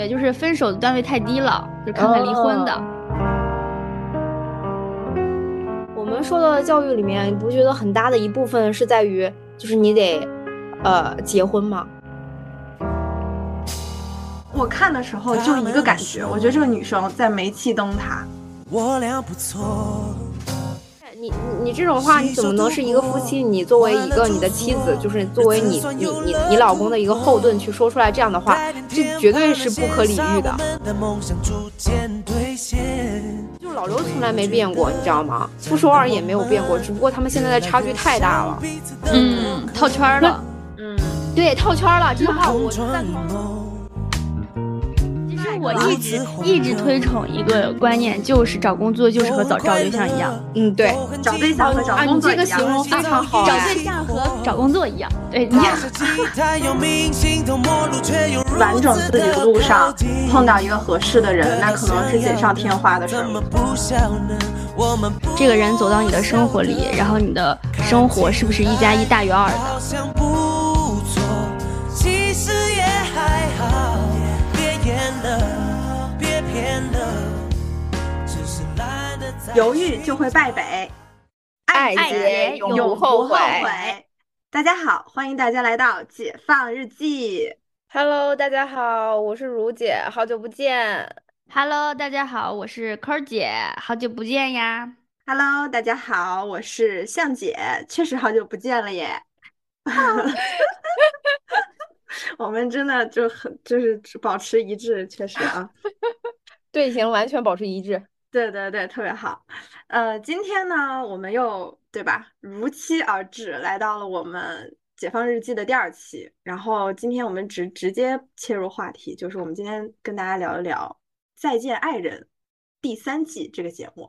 对，就是分手的段位太低了，就看看离婚的。我们说到的教育里面，你不觉得很大的一部分是在于，就是你得，呃，结婚吗？我看的时候就一个感觉，我觉得这个女生在煤气灯塔。我俩不错。你你这种话，你怎么能是一个夫妻？你作为一个你的妻子，就是作为你你你你老公的一个后盾去说出来这样的话，这绝对是不可理喻的。就老刘从来没变过，你知道吗？傅首尔也没有变过，只不过他们现在的差距太大了。嗯，套圈了。嗯，对，套圈了。这句话我赞同。我一直一直推崇一个观念，就是找工作就是和找找对象一样。嗯，对，找对象和找工作一样。这个形容非常好。找对象和找工作一样。对。完整自己的路上碰到一个合适的人，那可能是锦上添花的事儿。这个人走到你的生活里，然后你的生活是不是一加一大于二的？犹豫就会败北，爱结永不后悔。大家好，欢迎大家来到解放日记。Hello，大家好，我是如姐，好久不见。Hello，大家好，我是科姐，好久不见呀。Hello，大家好，我是向姐，确实好久不见了耶。我们真的就很就是保持一致，确实啊，队形完全保持一致。对对对，特别好。呃，今天呢，我们又对吧，如期而至，来到了我们解放日记的第二期。然后今天我们直直接切入话题，就是我们今天跟大家聊一聊《再见爱人》第三季这个节目。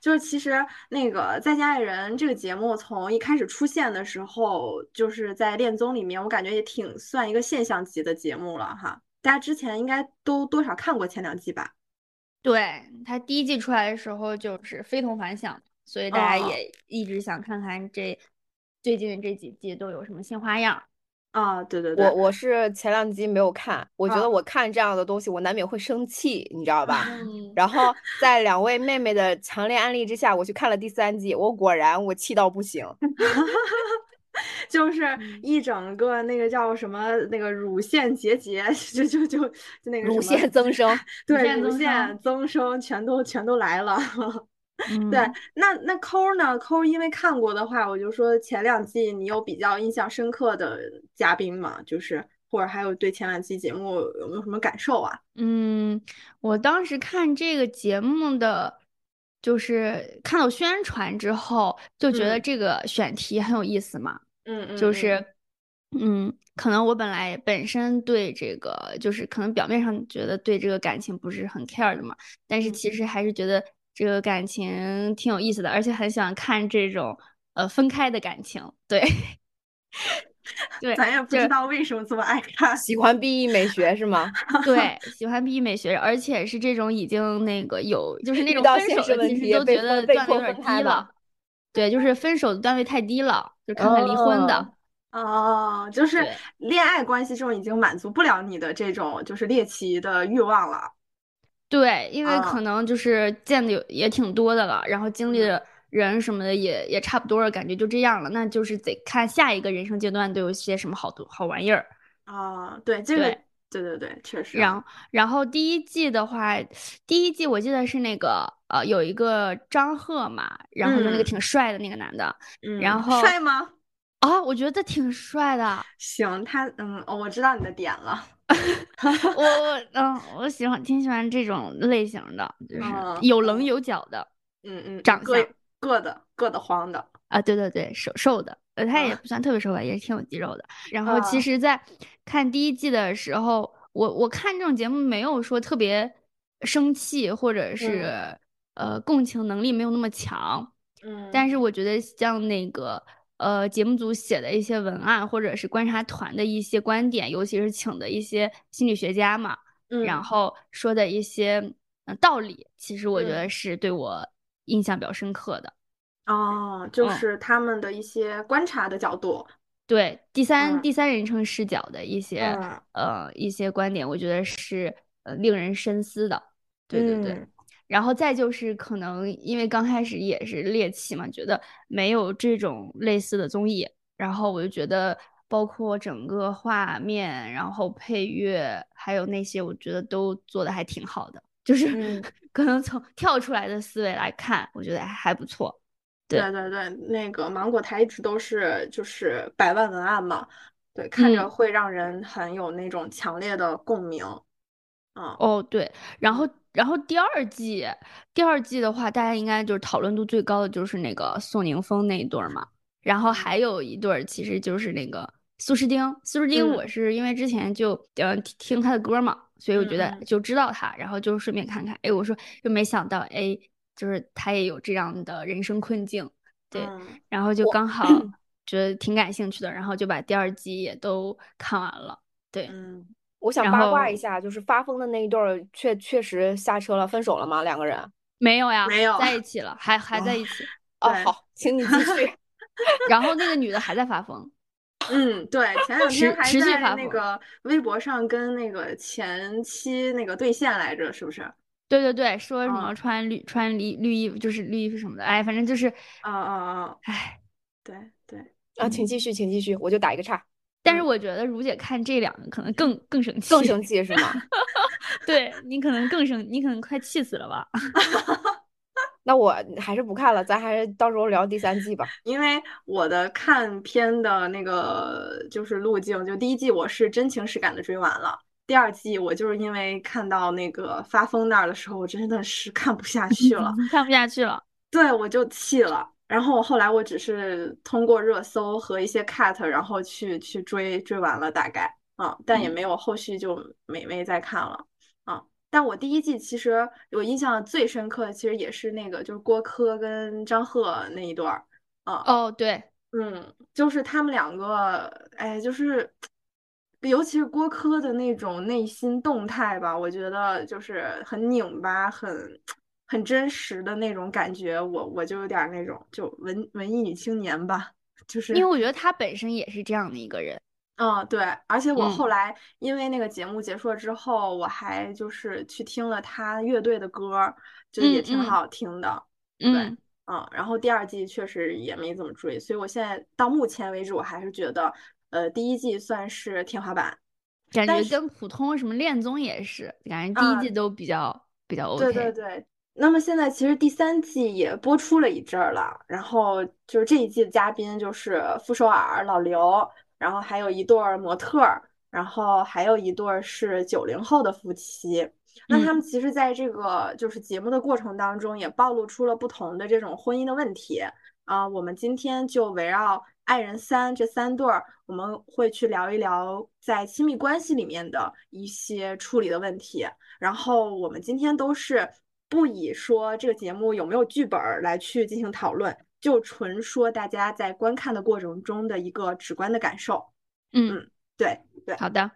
就是其实那个《再见爱人》这个节目从一开始出现的时候，就是在恋综里面，我感觉也挺算一个现象级的节目了哈。大家之前应该都多少看过前两季吧？对他第一季出来的时候就是非同凡响，所以大家也一直想看看这最近这几季都有什么新花样啊！对对对，我我是前两集没有看，我觉得我看这样的东西我难免会生气，你知道吧？然后在两位妹妹的强烈安利之下，我去看了第三季，我果然我气到不行。就是一整个那个叫什么那个乳腺结节，就就就就那个乳腺增生，对，乳腺增生全都全都来了。对，那那抠呢？抠因为看过的话，我就说前两季你有比较印象深刻的嘉宾嘛？就是或者还有对前两季节目有没有什么感受啊？嗯，我当时看这个节目的，就是看到宣传之后就觉得这个选题很有意思嘛。嗯，就是，嗯，可能我本来本身对这个，就是可能表面上觉得对这个感情不是很 care 的嘛，但是其实还是觉得这个感情挺有意思的，而且很喜欢看这种呃分开的感情。对，对，咱也不知道为什么这么爱看，喜欢 B E 美学是吗？对，喜欢 B E 美学，而且是这种已经那个有，就是那种分手的，其实都觉得段位有点低了。对，就是分手的段位太低了。就看看离婚的哦，就是恋爱关系中已经满足不了你的这种就是猎奇的欲望了。对，因为可能就是见的有也挺多的了，然后经历的人什么的也也差不多了，感觉就这样了。那就是得看下一个人生阶段都有些什么好多好玩意儿。啊，对，这个对对对，确实。然后然后第一季的话，第一季我记得是那个。呃，有一个张赫嘛，然后就那个挺帅的那个男的，然后帅吗？啊，我觉得挺帅的。行，他嗯，我知道你的点了。我我嗯，我喜欢挺喜欢这种类型的，就是有棱有角的，嗯嗯，长相硌的硌的慌的啊，对对对，瘦瘦的，呃，他也不算特别瘦吧，也是挺有肌肉的。然后其实，在看第一季的时候，我我看这种节目没有说特别生气，或者是。呃，共情能力没有那么强，嗯，但是我觉得像那个呃节目组写的一些文案，或者是观察团的一些观点，尤其是请的一些心理学家嘛，嗯，然后说的一些道理，其实我觉得是对我印象比较深刻的。哦，就是他们的一些观察的角度，对第三第三人称视角的一些呃一些观点，我觉得是。呃令人深思的。对对对。嗯然后再就是可能因为刚开始也是猎奇嘛，觉得没有这种类似的综艺，然后我就觉得包括整个画面，然后配乐，还有那些，我觉得都做的还挺好的。就是嗯 可能从跳出来的思维来看，我觉得还还不错。对对。对对，那个芒果台一直都是就是百万文案嘛，对，看着嗯。会让人很有那种强烈的共鸣。嗯，哦，对，然后然后第二季，第二季的话，大家应该就是讨论度最高的就是那个宋宁峰那一对儿嘛，然后还有一对儿其实就是那个苏诗丁，苏诗丁我嗯。是因为之前就呃听听他的歌嘛，所以我觉得嗯嗯。就知道他，然后就顺便看看，哎，我说又没想到，哎，就是他也有这样的人生困境，对，嗯然后就刚好 觉得挺感兴趣的，然后就把第二季也都看完了，对。嗯，我想八卦一下，就是发疯的那一对儿，确确实下车了，分手了吗？两个人？没有呀，没有在一起了，还还在哦一起。哦，对好，请你继续。然后那个女的还在发疯，嗯，对，前两持天还在发那个微博上跟那个前妻那个对线来着，是不是？对对对，说什么嗯穿绿穿绿绿衣服就是绿衣服什么的，哎，反正就是，啊啊啊！哎，对对，啊，请继续，请继续，我就打一个岔。但是我觉得如姐看这两个可能更更生气，更生气是吗？对你可能更生，你可能快气死了吧？那我还是不看了，咱还是到时候聊第三季吧。因为我的看片的那个就是路径，就第一季我是真情实感的追完了，第二季我就是因为看到那个发疯那儿的时候，我真的是看不下去了，看不下去了。对我就气了。然后后来我只是通过热搜和一些 cut，然后去去追追完了大概啊，但也嗯没有后续就没没再看了啊。但我第一季其实我印象最深刻的，其实也是那个就是郭柯跟张赫那一段儿啊。哦，对，嗯，就是他们两个，哎，就是，尤其是郭柯的那种内心动态吧，我觉得就是很拧巴、很很真实的那种感觉，我我就有点儿那种就文文艺女青年吧，就是因为我觉得她本身也是这样的一个人。嗯，对，而且我嗯后来因为那个节目结束了之后，我还就是去听了他乐队的歌儿，就也挺好听的，对。嗯，嗯，然后第二季确实也没怎么追，所以我现在到目前为止，我还是觉得，呃，第一季算是天花板。感觉跟普通什么恋综也是，感觉第一啊季都比较比较 OK。对对对。那么现在其实第三季也播出了一阵儿了，然后就是这一季的嘉宾就是傅首尔、老刘，然后还有一对儿模特儿，然后还有一对儿是九零后的夫妻。那他嗯们其实在这个就是节目的过程当中，也暴露出了不同的这种婚姻的问题啊。我们今天就围绕爱人三这三对儿，我们会去聊一聊在亲密关系里面的一些处理的问题。然后我们今天都是不以说这个节目有没有剧本儿来去进行讨论，就纯说大家在观看的过程中的一个直观的感受。嗯，对对，好的。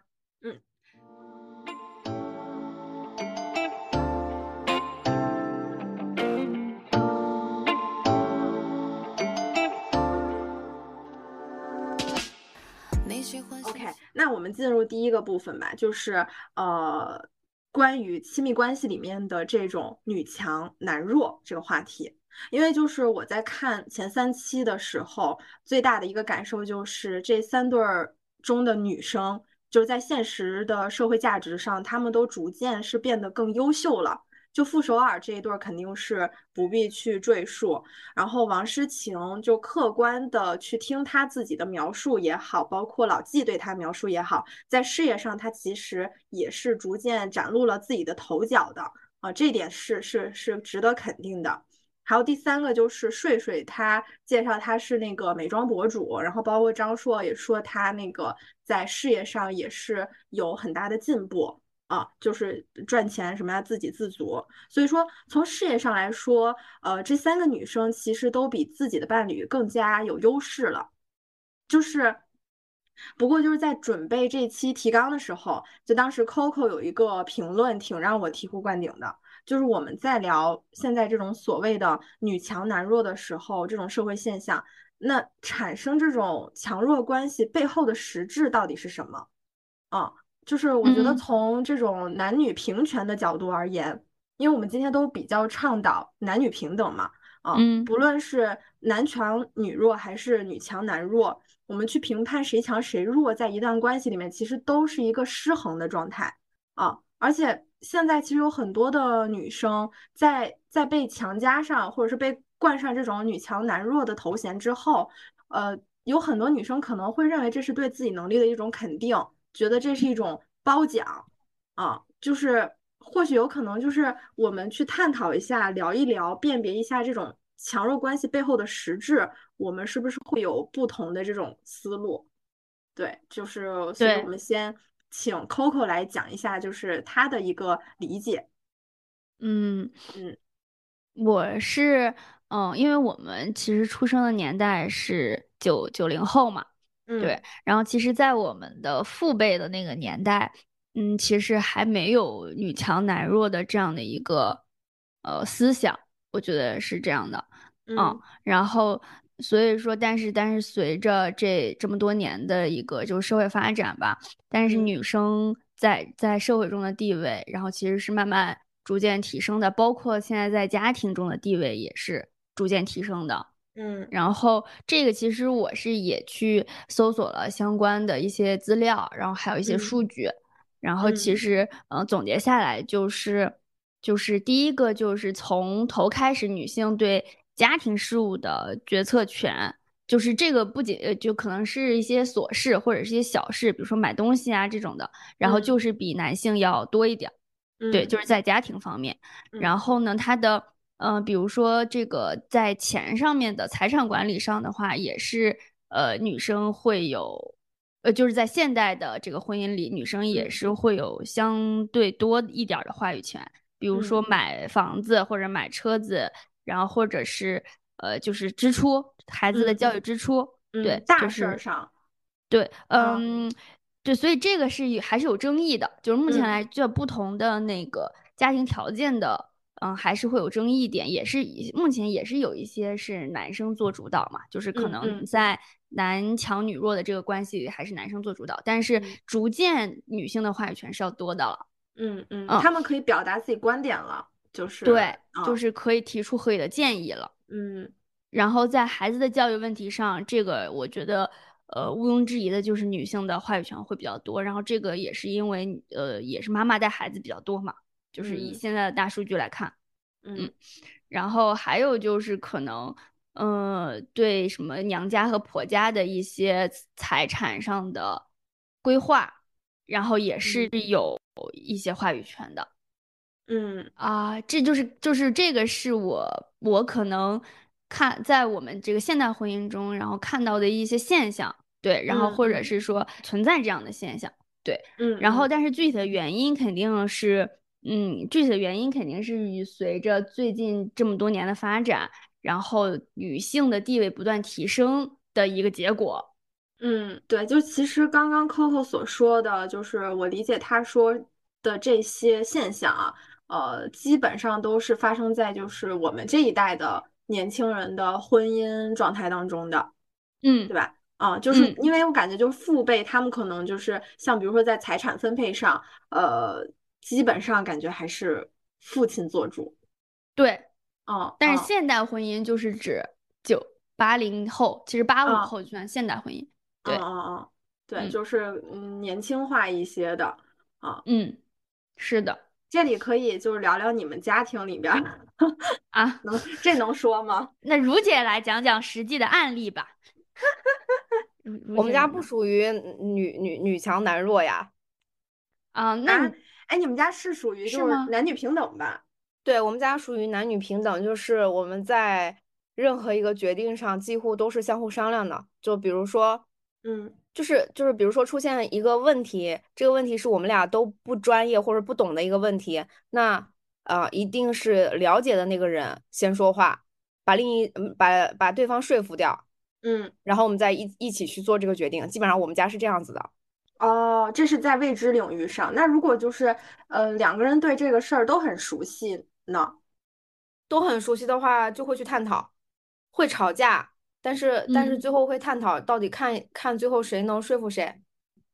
那我们进入第一个部分吧，就是呃，关于亲密关系里面的这种女强男弱这个话题。因为就是我在看前三期的时候，最大的一个感受就是这三对儿中的女生，就是在现实的社会价值上，她们都逐渐是变得更优秀了。就傅首尔这一对肯定是不必去赘述，然后王诗晴就客观的去听他自己的描述也好，包括老纪对他描述也好，在事业上他其实也是逐渐展露了自己的头角的啊，这点是是是值得肯定的。还有第三个就是睡睡，他介绍他是那个美妆博主，然后包括张硕也说他那个在事业上也是有很大的进步。啊，就是赚钱什么呀，自给自足。所以说，从事业上来说，呃，这三个女生其实都比自己的伴侣更加有优势了。就是，不过就是在准备这期提纲的时候，就当时 Coco 有一个评论挺让我醍醐灌顶的，就是我们在聊现在这种所谓的女强男弱的时候，这种社会现象，那产生这种强弱关系背后的实质到底是什么？啊。就是我觉得嗯从这种男女平权的角度而言，因为我们今天都比较倡导男女平等嘛，啊，嗯不论是男强女弱还是女强男弱，我们去评判谁强谁弱，在一段关系里面其实都是一个失衡的状态啊。而且现在其实有很多的女生在在被强加上或者是被冠上这种女强男弱的头衔之后，呃，有很多女生可能会认为这是对自己能力的一种肯定。觉得这是一种褒奖啊，就是或许有可能就是我们去探讨一下、聊一聊、辨别一下这种强弱关系背后的实质，我们是不是会有不同的这种思路？对，就是所以我们先请 Coco 来讲一下，就是他的一个理解。嗯嗯，我是嗯，因为我们其实出生的年代是九九零后嘛。对，然后其实，在我们的父辈的那个年代，嗯，其实还没有女强男弱的这样的一个呃思想，我觉得是这样的，嗯，然后所以说，但是但是随着这这么多年的一个就是社会发展吧，但是女生在在社会中的地位，然后其实是慢慢逐渐提升的，包括现在在家庭中的地位也是逐渐提升的。嗯，然后这个其实我是也去搜索了相关的一些资料，然后还有一些数据，然后其实嗯总结下来就是就是第一个就是从头开始女性对家庭事务的决策权，就是这个不仅就可能是一些琐事或者是一些小事，比如说买东西啊这种的，然后就是比男性要多一点，对，就是在家庭方面，然后呢他的。嗯，比如说这个在钱上面的财产管理上的话，也是呃女生会有，呃就是在现代的这个婚姻里，女生也是会有相对多一点的话语权。比如说买房子或者买车子，然后或者是呃就是支出孩子的教育支出，对，大事上，对，嗯，对，所以这个是还是有争议的，就是目前来这不同的那个家庭条件的。嗯，还是会有争议点，也是目前也是有一些是男生做主导嘛，就是可能在男强女弱的这个关系里，还是男生做主导，但是逐渐女性的话语权是要多的了。嗯嗯，他们可以表达自己观点了，就是对，就是可以提出合理的建议了。嗯，然后在孩子的教育问题上，这个我觉得呃毋庸置疑的就是女性的话语权会比较多，然后这个也是因为呃也是妈妈带孩子比较多嘛。就是以现在的大数据来看，嗯，然后还有就是可能，呃，对什么娘家和婆家的一些财产上的规划，然后也是有一些话语权的，嗯。啊，这就是就是这个是我我可能看在我们这个现代婚姻中，然后看到的一些现象，对，然后或者是说存在这样的现象，对，嗯，然后但是具体的原因肯定是。嗯，具体的原因肯定是与随着最近这么多年的发展，然后女性的地位不断提升的一个结果。嗯，对，就其实刚刚 Coco 所说的就是我理解他说的这些现象啊，呃，基本上都是发生在就是我们这一代的年轻人的婚姻状态当中的，嗯，对吧？啊，就是因为我感觉就是父辈他们可能就是像比如说在财产分配上，呃。基本上感觉还是父亲做主，对，嗯，但是现代婚姻就是指九八零后，其实八五后就算现代婚姻，对，嗯嗯嗯，对，就是嗯年轻化一些的，啊，嗯，是的，这里可以就是聊聊你们家庭里边 啊，能这能说吗？那如姐来讲讲实际的案例吧。我们家不属于女女女强男弱呀，啊，那。哎，你们家是属于就是男女平等吧？对我们家属于男女平等，就是我们在任何一个决定上几乎都是相互商量的。就比如说，嗯，就是就是比如说出现一个问题，这个问题是我们俩都不专业或者不懂的一个问题，那啊，一定是了解的那个人先说话，把另一把把对方说服掉，嗯，然后我们再一一起去做这个决定。基本上我们家是这样子的。哦，这是在未知领域上。那如果就是呃两个人对这个事儿都很熟悉呢？都很熟悉的话，就会去探讨，会吵架，但是但是最后会探讨到底看看最后谁能说服谁，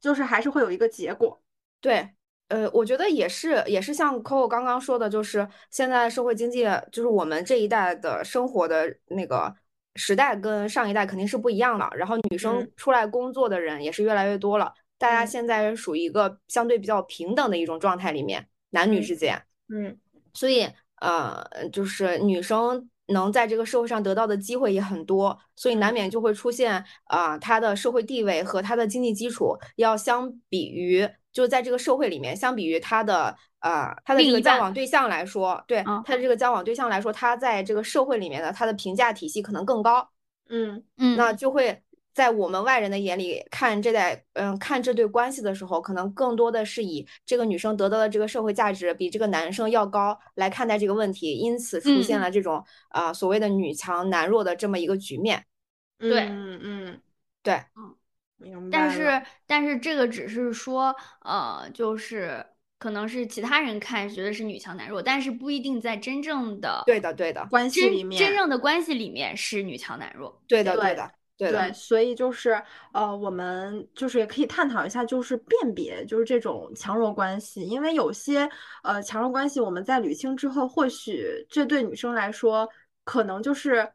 就是还是会有一个结果。对，呃，我觉得也是，也是像 Coco 刚刚说的，就是现在社会经济，就是我们这一代的生活的那个时代跟上一代肯定是不一样的。然后女生出来工作的人也是越来越多了，大家现在属于一个相对比较平等的一种状态里面，男女之间，嗯，所以呃，就是女生。能在这个社会上得到的机会也很多，所以难免就会出现啊，她的社会地位和她的经济基础要相比于，就在这个社会里面，相比于她的呃她的这个交往对象来说，对她的这个交往对象来说，她在这个社会里面的她的评价体系可能更高，嗯嗯，那就会。在我们外人的眼里看这代，嗯，看这对关系的时候，可能更多的是以这个女生得到的这个社会价值比这个男生要高来看待这个问题，因此出现了这种啊所谓的女强男弱的这么一个局面。对，嗯嗯，对，嗯，明白。但是但是这个只是说，呃，就是可能是其他人看觉得是女强男弱，但是不一定在真正的对的对的关系里面，真正的关系里面是女强男弱。对的对的。对，所以就是呃，我们就是也可以探讨一下，就是辨别就是这种强弱关系，因为有些呃强弱关系，我们在捋清之后，或许这对女生来说，可能就是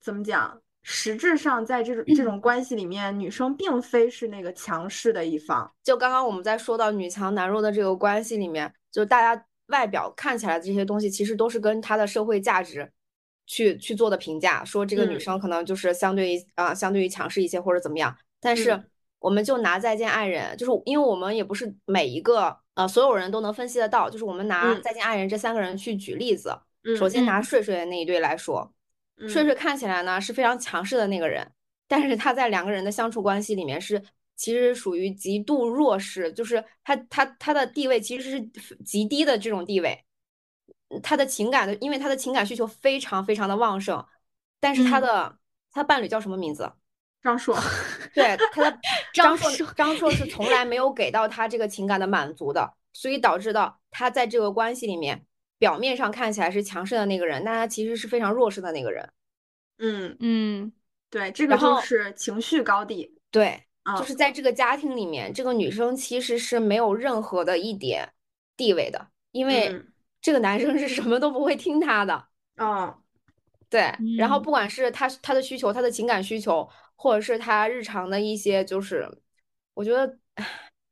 怎么讲，实质上在这种这种关系里面，女生并非是那个强势的一方。就刚刚我们在说到女强男弱的这个关系里面，就大家外表看起来的这些东西，其实都是跟她的社会价值。去去做的评价，说这个女生可能就是相对于啊，相对于强势一些或者怎么样。但是我们就拿再见爱人，就是因为我们也不是每一个呃所有人都能分析得到，就是我们拿再见爱人这三个人去举例子。首先拿睡睡的那一对来说，睡睡看起来呢是非常强势的那个人，但是他在两个人的相处关系里面是其实属于极度弱势，就是他他他的地位其实是极低的这种地位。他的情感的，因为他的情感需求非常非常的旺盛，但是他的他伴侣叫什么名字？张硕。对，他的 张硕，张硕是从来没有给到他这个情感的满足的，所以导致到他在这个关系里面，表面上看起来是强势的那个人，但他其实是非常弱势的那个人。嗯嗯，对，这个就是情绪高地。对，就是在这个家庭里面，这个女生其实是没有任何的一点地位的，因为。这个男生是什么都不会听他的，嗯，对。然后不管是他他的需求，他的情感需求，或者是他日常的一些，就是我觉得，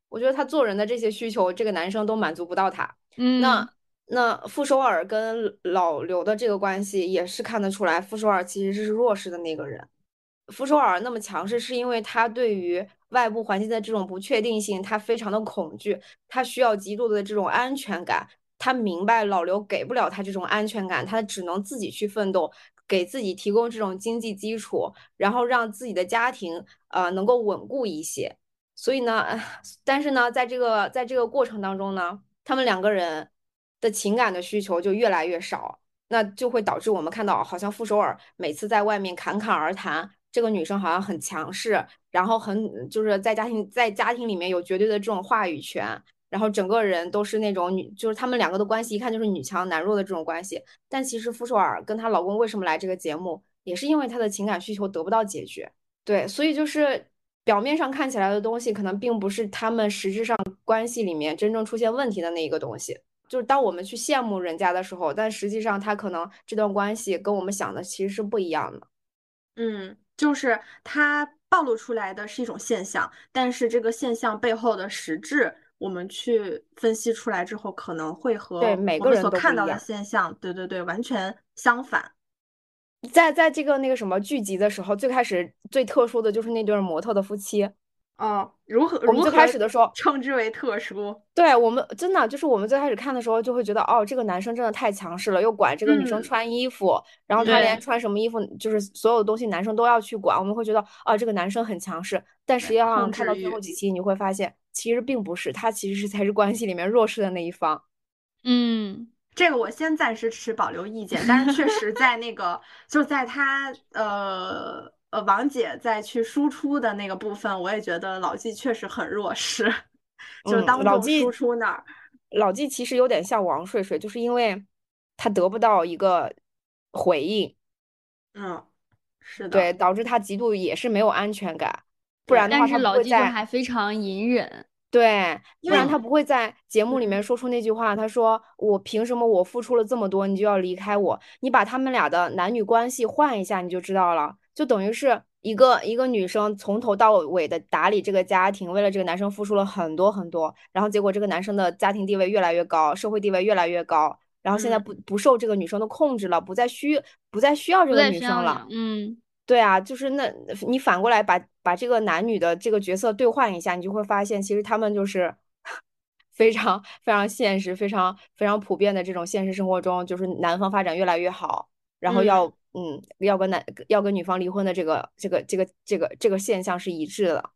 我觉得他做人的这些需求，这个男生都满足不到他。嗯，那那傅首尔跟老刘的这个关系也是看得出来，傅首尔其实是弱势的那个人。傅首尔那么强势，是因为他对于外部环境的这种不确定性，他非常的恐惧，他需要极度的这种安全感。他明白老刘给不了他这种安全感，他只能自己去奋斗，给自己提供这种经济基础，然后让自己的家庭呃能够稳固一些。所以呢，但是呢，在这个在这个过程当中呢，他们两个人的情感的需求就越来越少，那就会导致我们看到，好像傅首尔每次在外面侃侃而谈，这个女生好像很强势，然后很就是在家庭在家庭里面有绝对的这种话语权。然后整个人都是那种女，就是他们两个的关系，一看就是女强男弱的这种关系。但其实傅首尔跟她老公为什么来这个节目，也是因为她的情感需求得不到解决。对，所以就是表面上看起来的东西，可能并不是他们实质上关系里面真正出现问题的那一个东西。就是当我们去羡慕人家的时候，但实际上他可能这段关系跟我们想的其实是不一样的。嗯，就是他暴露出来的是一种现象，但是这个现象背后的实质。我们去分析出来之后，可能会和我们所看到的现象，对对对，完全相反。在在这个那个什么剧集的时候，最开始最特殊的就是那对模特的夫妻。哦，如何？我们最开始的时候 称之为特殊。对我们真的就是我们最开始看的时候，就会觉得哦，这个男生真的太强势了，又管这个女生穿衣服，然后他连穿什么衣服，就是所有东西男生都要去管。我们会觉得哦，这个男生很强势。但实际上看到最后几期，你会发现其实并不是，他其实是才是关系里面弱势的那一方。嗯，这个我先暂时持保留意见，但是确实在那个 就在他呃。呃，王姐在去输出的那个部分，我也觉得老纪确实很弱势，就当众输出那儿。老纪其实有点像王睡睡，就是因为他得不到一个回应，嗯，是的，对，导致他极度也是没有安全感。不然的话，但是老纪就还非常隐忍。对，不然他不会在节目里嗯面说出那句话。他说：“我凭什么我付出了这么多，你就要离开我？你把他们俩的男女关系换一下，你就知道了。就等于是一个一个女生从头到尾的打理这个家庭，为了这个男生付出了很多很多，然后结果这个男生的家庭地位越来越高，社会地位越来越高，然后现在嗯不不受这个女生的控制了，不再需不再需要这个女生了了。。嗯，对啊，就是那你反过来把把这个男女的这个角色兑换一下，你就会发现，其实他们就是 非常非常现实、非常非常普遍的这种现实生活中，就是男方发展越来越好，然后要嗯要跟男要跟女方离婚的这个这个这个这个这个现象是一致的。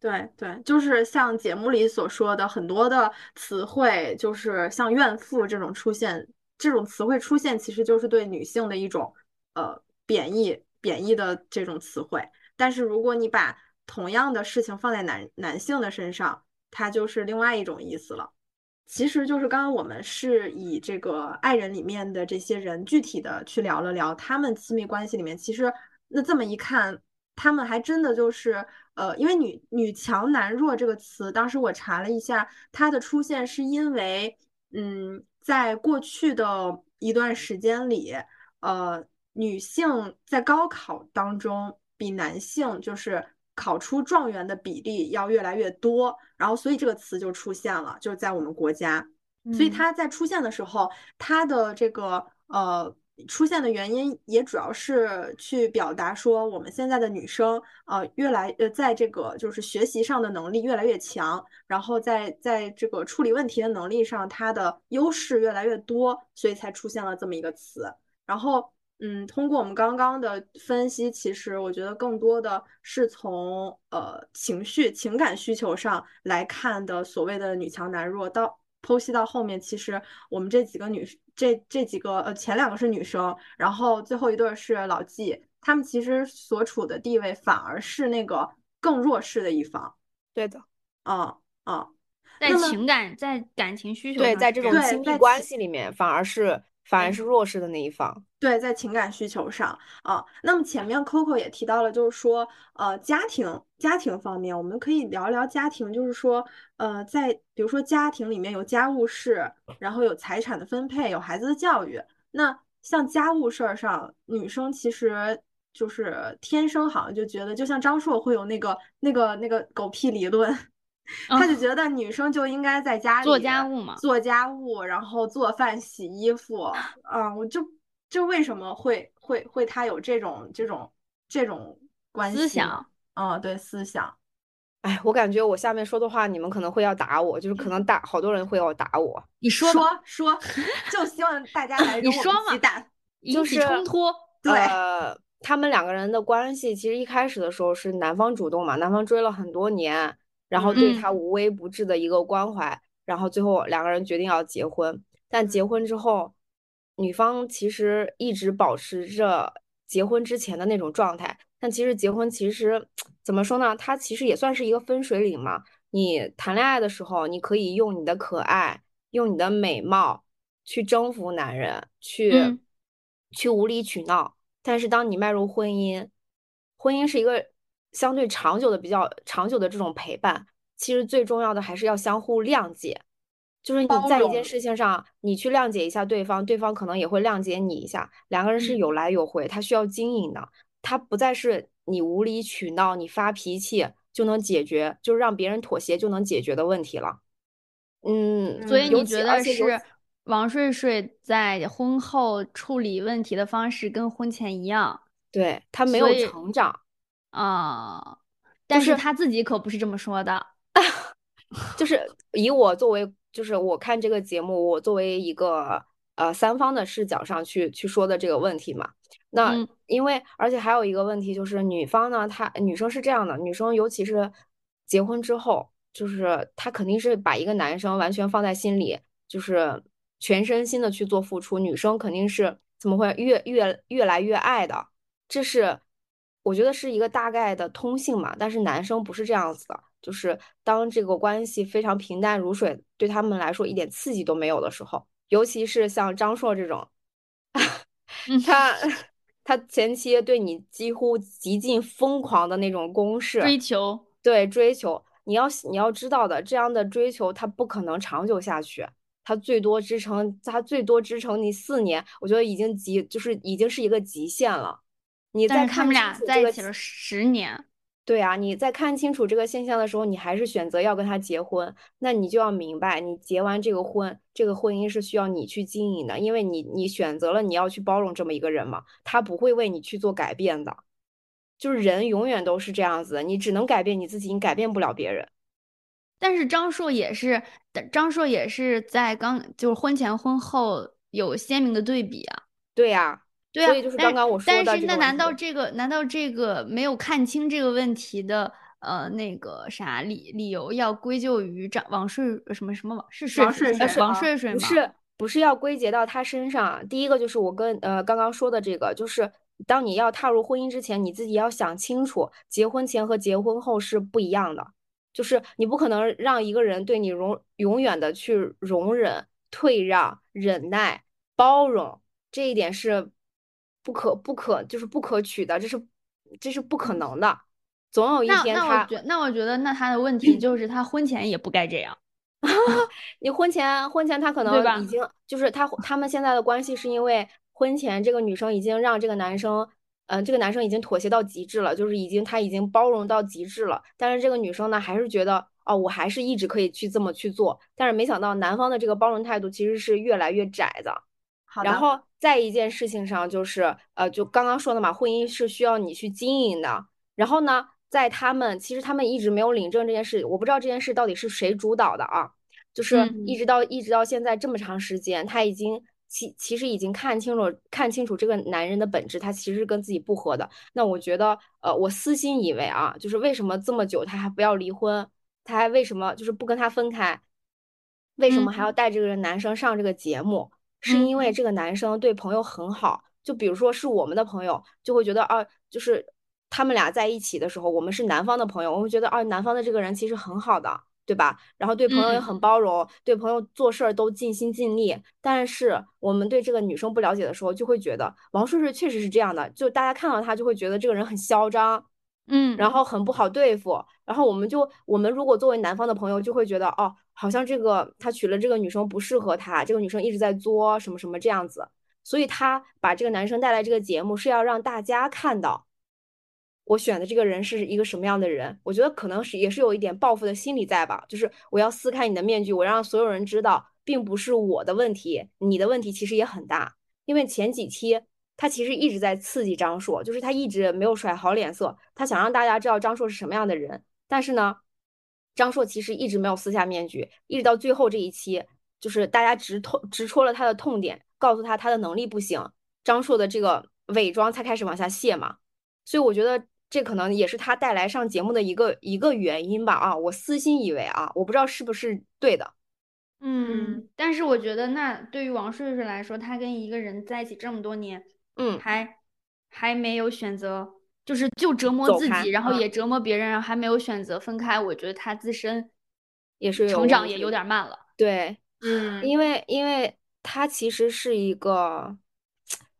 对对，就是像节目里所说的很多的词汇，就是像怨妇这种出现，这种词汇出现，其实就是对女性的一种呃贬义贬义的这种词汇。但是如果你把同样的事情放在男男性的身上，它就是另外一种意思了。其实就是刚刚我们是以这个爱人里面的这些人具体的去聊了聊他们亲密关系里面，其实那这么一看，他们还真的就是呃，因为女女强男弱这个词，当时我查了一下，它的出现是因为嗯，在过去的一段时间里，呃，女性在高考当中比男性就是考出状元的比例要越来越多，然后所以这个词就出现了，就是在我们国家。所以嗯它在出现的时候，它的这个呃出现的原因也主要是去表达说，我们现在的女生呃越来呃在这个就是学习上的能力越来越强，然后在在这个处理问题的能力上，它的优势越来越多，所以才出现了这么一个词。然后嗯，通过我们刚刚的分析，其实我觉得更多的是从呃情绪、情感需求上来看的所谓的女强男弱，到剖析到后面，其实我们这几个女这这几个呃前两个是女生，然后最后一对是老纪，他们其实所处的地位反而是那个更弱势的一方。对的，嗯嗯，在情感在感情需求对，在这种亲密关系里面，反而是反而嗯是弱势的那一方。对，在情感需求上啊，那么前面 Coco 也提到了，就是说，呃，家庭家庭方面，我们可以聊聊家庭，就是说，呃，在比如说家庭里面有家务事，然后有财产的分配，有孩子的教育。那像家务事儿上，女生其实就是天生好像就觉得，就像张硕会有那个那个那个狗屁理论，他就觉得女生就应该在家里做家务嘛做家务，然后做饭、洗衣服。嗯，我就就为什么会会会他有这种这种这种关系思想？啊，对思想。哎，我感觉我下面说的话，你们可能会要打我，就是可能打好多人会要打我。你说，说说，就希望大家来你说嘛打。引起就是冲突。对呃，他们两个人的关系其实一开始的时候是男方主动嘛，男方追了很多年，然后对嗯他无微不至的一个关怀，然后最后两个人决定要结婚。但结婚之后，女方其实一直保持着结婚之前的那种状态，但其实结婚其实怎么说呢？它其实也算是一个分水岭嘛。你谈恋爱的时候，你可以用你的可爱，用你的美貌去征服男人，去、嗯去无理取闹。但是当你迈入婚姻，婚姻是一个相对长久的、比较长久的这种陪伴。其实最重要的还是要相互谅解，就是你在一件事情上，你去谅解一下对方，对方可能也会谅解你一下，两个人是嗯有来有回，他需要经营的，他不再是你无理取闹、你发脾气就能解决，就是让别人妥协就能解决的问题了。嗯，所以你觉得是王睡睡在婚后处理问题的方式跟婚前一样对他没有成长。啊？但是是他自己可不是这么说的。就是以我作为，就是我看这个节目，我作为一个呃三方的视角上去去说的这个问题嘛。那嗯因为而且还有一个问题就是女方呢，她女生是这样的，女生尤其是结婚之后，就是她肯定是把一个男生完全放在心里，就是全身心的去做付出。女生肯定是怎么会越越越来越爱的，这是我觉得是一个大概的通性嘛。但是男生不是这样子的。就是当这个关系非常平淡如水，对他们来说一点刺激都没有的时候，尤其是像张硕这种，嗯他 他前期对你几乎极尽疯狂的那种攻势，追求，对追求，你要你要知道的，这样的追求他不可能长久下去，他最多支撑，他最多支撑你四年，我觉得已经极就是已经是一个极限了。你在他们俩在一起了十年。对啊，你在看清楚这个现象的时候，你还是选择要跟他结婚，那你就要明白，你结完这个婚，这个婚姻是需要你去经营的，因为你你选择了你要去包容这么一个人嘛，他不会为你去做改变的，就是人永远都是这样子的，你只能改变你自己，你改变不了别人。但是张硕也是，张硕也是在刚就是婚前婚后有鲜明的对比啊。对呀。对啊，所以就是刚刚我说的。但是那难道这个难道这个没有看清这个问题的呃那个啥理理由要归咎于张王顺什么什么王是王睡睡王睡睡吗？不是不是要归结到他身上。第一个就是我跟呃刚刚说的这个，就是当你要踏入婚姻之前，你自己要想清楚，结婚前和结婚后是不一样的。就是你不可能让一个人对你容永远的去容忍、退让、忍耐、包容，这一点是。不可不可就是不可取的，这是这是不可能的。总有一天他，那我觉那我觉得那他的问题就是他婚前也不该这样。你婚前婚前他可能已经就是他他们现在的关系是因为婚前这个女生已经让这个男生，嗯，这个男生已经妥协到极致了，就是已经他已经包容到极致了。但是这个女生呢，还是觉得哦，我还是一直可以去这么去做。但是没想到男方的这个包容态度其实是越来越窄的。然后在一件事情上，就是呃，就刚刚说的嘛，婚姻是需要你去经营的。然后呢，在他们其实他们一直没有领证这件事，我不知道这件事到底是谁主导的啊。就是一直到一直到现在这么长时间，他已经其其实已经看清楚看清楚这个男人的本质，他其实是跟自己不合的。那我觉得，呃，我私心以为啊，就是为什么这么久他还不要离婚，他还为什么就是不跟他分开，为什么还要带这个男生上这个节目？是因为这个男生对朋友很好，就比如说是我们的朋友，就会觉得啊，就是他们俩在一起的时候，我们是男方的朋友，我会觉得啊，男方的这个人其实很好的，对吧？然后对朋友也很包容，对朋友做事儿都尽心尽力。但是我们对这个女生不了解的时候，就会觉得王顺顺确实是这样的，就大家看到他就会觉得这个人很嚣张，嗯，然后很不好对付。然后我们就我们如果作为男方的朋友，就会觉得哦。好像这个他娶了这个女生不适合他，这个女生一直在作什么什么这样子，所以他把这个男生带来这个节目是要让大家看到我选的这个人是一个什么样的人。我觉得可能是也是有一点报复的心理在吧，就是我要撕开你的面具，我让所有人知道，并不是我的问题，你的问题其实也很大。因为前几期他其实一直在刺激张硕，就是他一直没有甩好脸色，他想让大家知道张硕是什么样的人，但是呢。张硕其实一直没有撕下面具，一直到最后这一期，就是大家直痛直戳了他的痛点，告诉他他的能力不行，张硕的这个伪装才开始往下卸嘛。所以我觉得这可能也是他带来上节目的一个一个原因吧。啊，我私心以为啊，我不知道是不是对的。嗯，但是我觉得那对于王睡睡来说，他跟一个人在一起这么多年，嗯，还还没有选择。就是就折磨自己，然后也折磨别人，然后还没有选择分开。我觉得他自身也是成长也有点慢了。对，嗯，因为因为他其实是一个，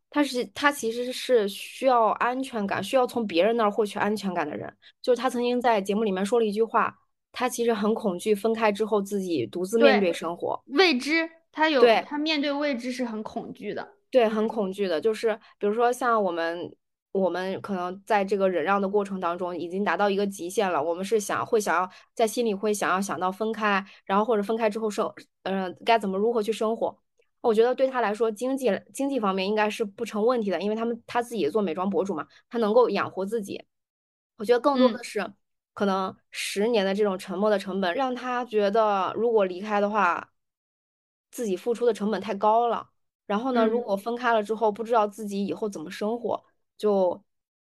他是他其实是需要安全感，需要从别人那儿获取安全感的人。就是他曾经在节目里面说了一句话，他其实很恐惧分开之后自己独自面对生活未知。他有他面对未知是很恐惧的，对，很恐惧的。就是比如说像我们。我们可能在这个忍让的过程当中已经达到一个极限了。我们是想会想要在心里会想要想到分开，然后或者分开之后生，嗯，该怎么如何去生活？我觉得对他来说，经济经济方面应该是不成问题的，因为他们他自己也做美妆博主嘛，他能够养活自己。我觉得更多的是可能十年的这种沉默的成本，让他觉得如果离开的话，自己付出的成本太高了。然后呢，如果分开了之后，不知道自己以后怎么生活。就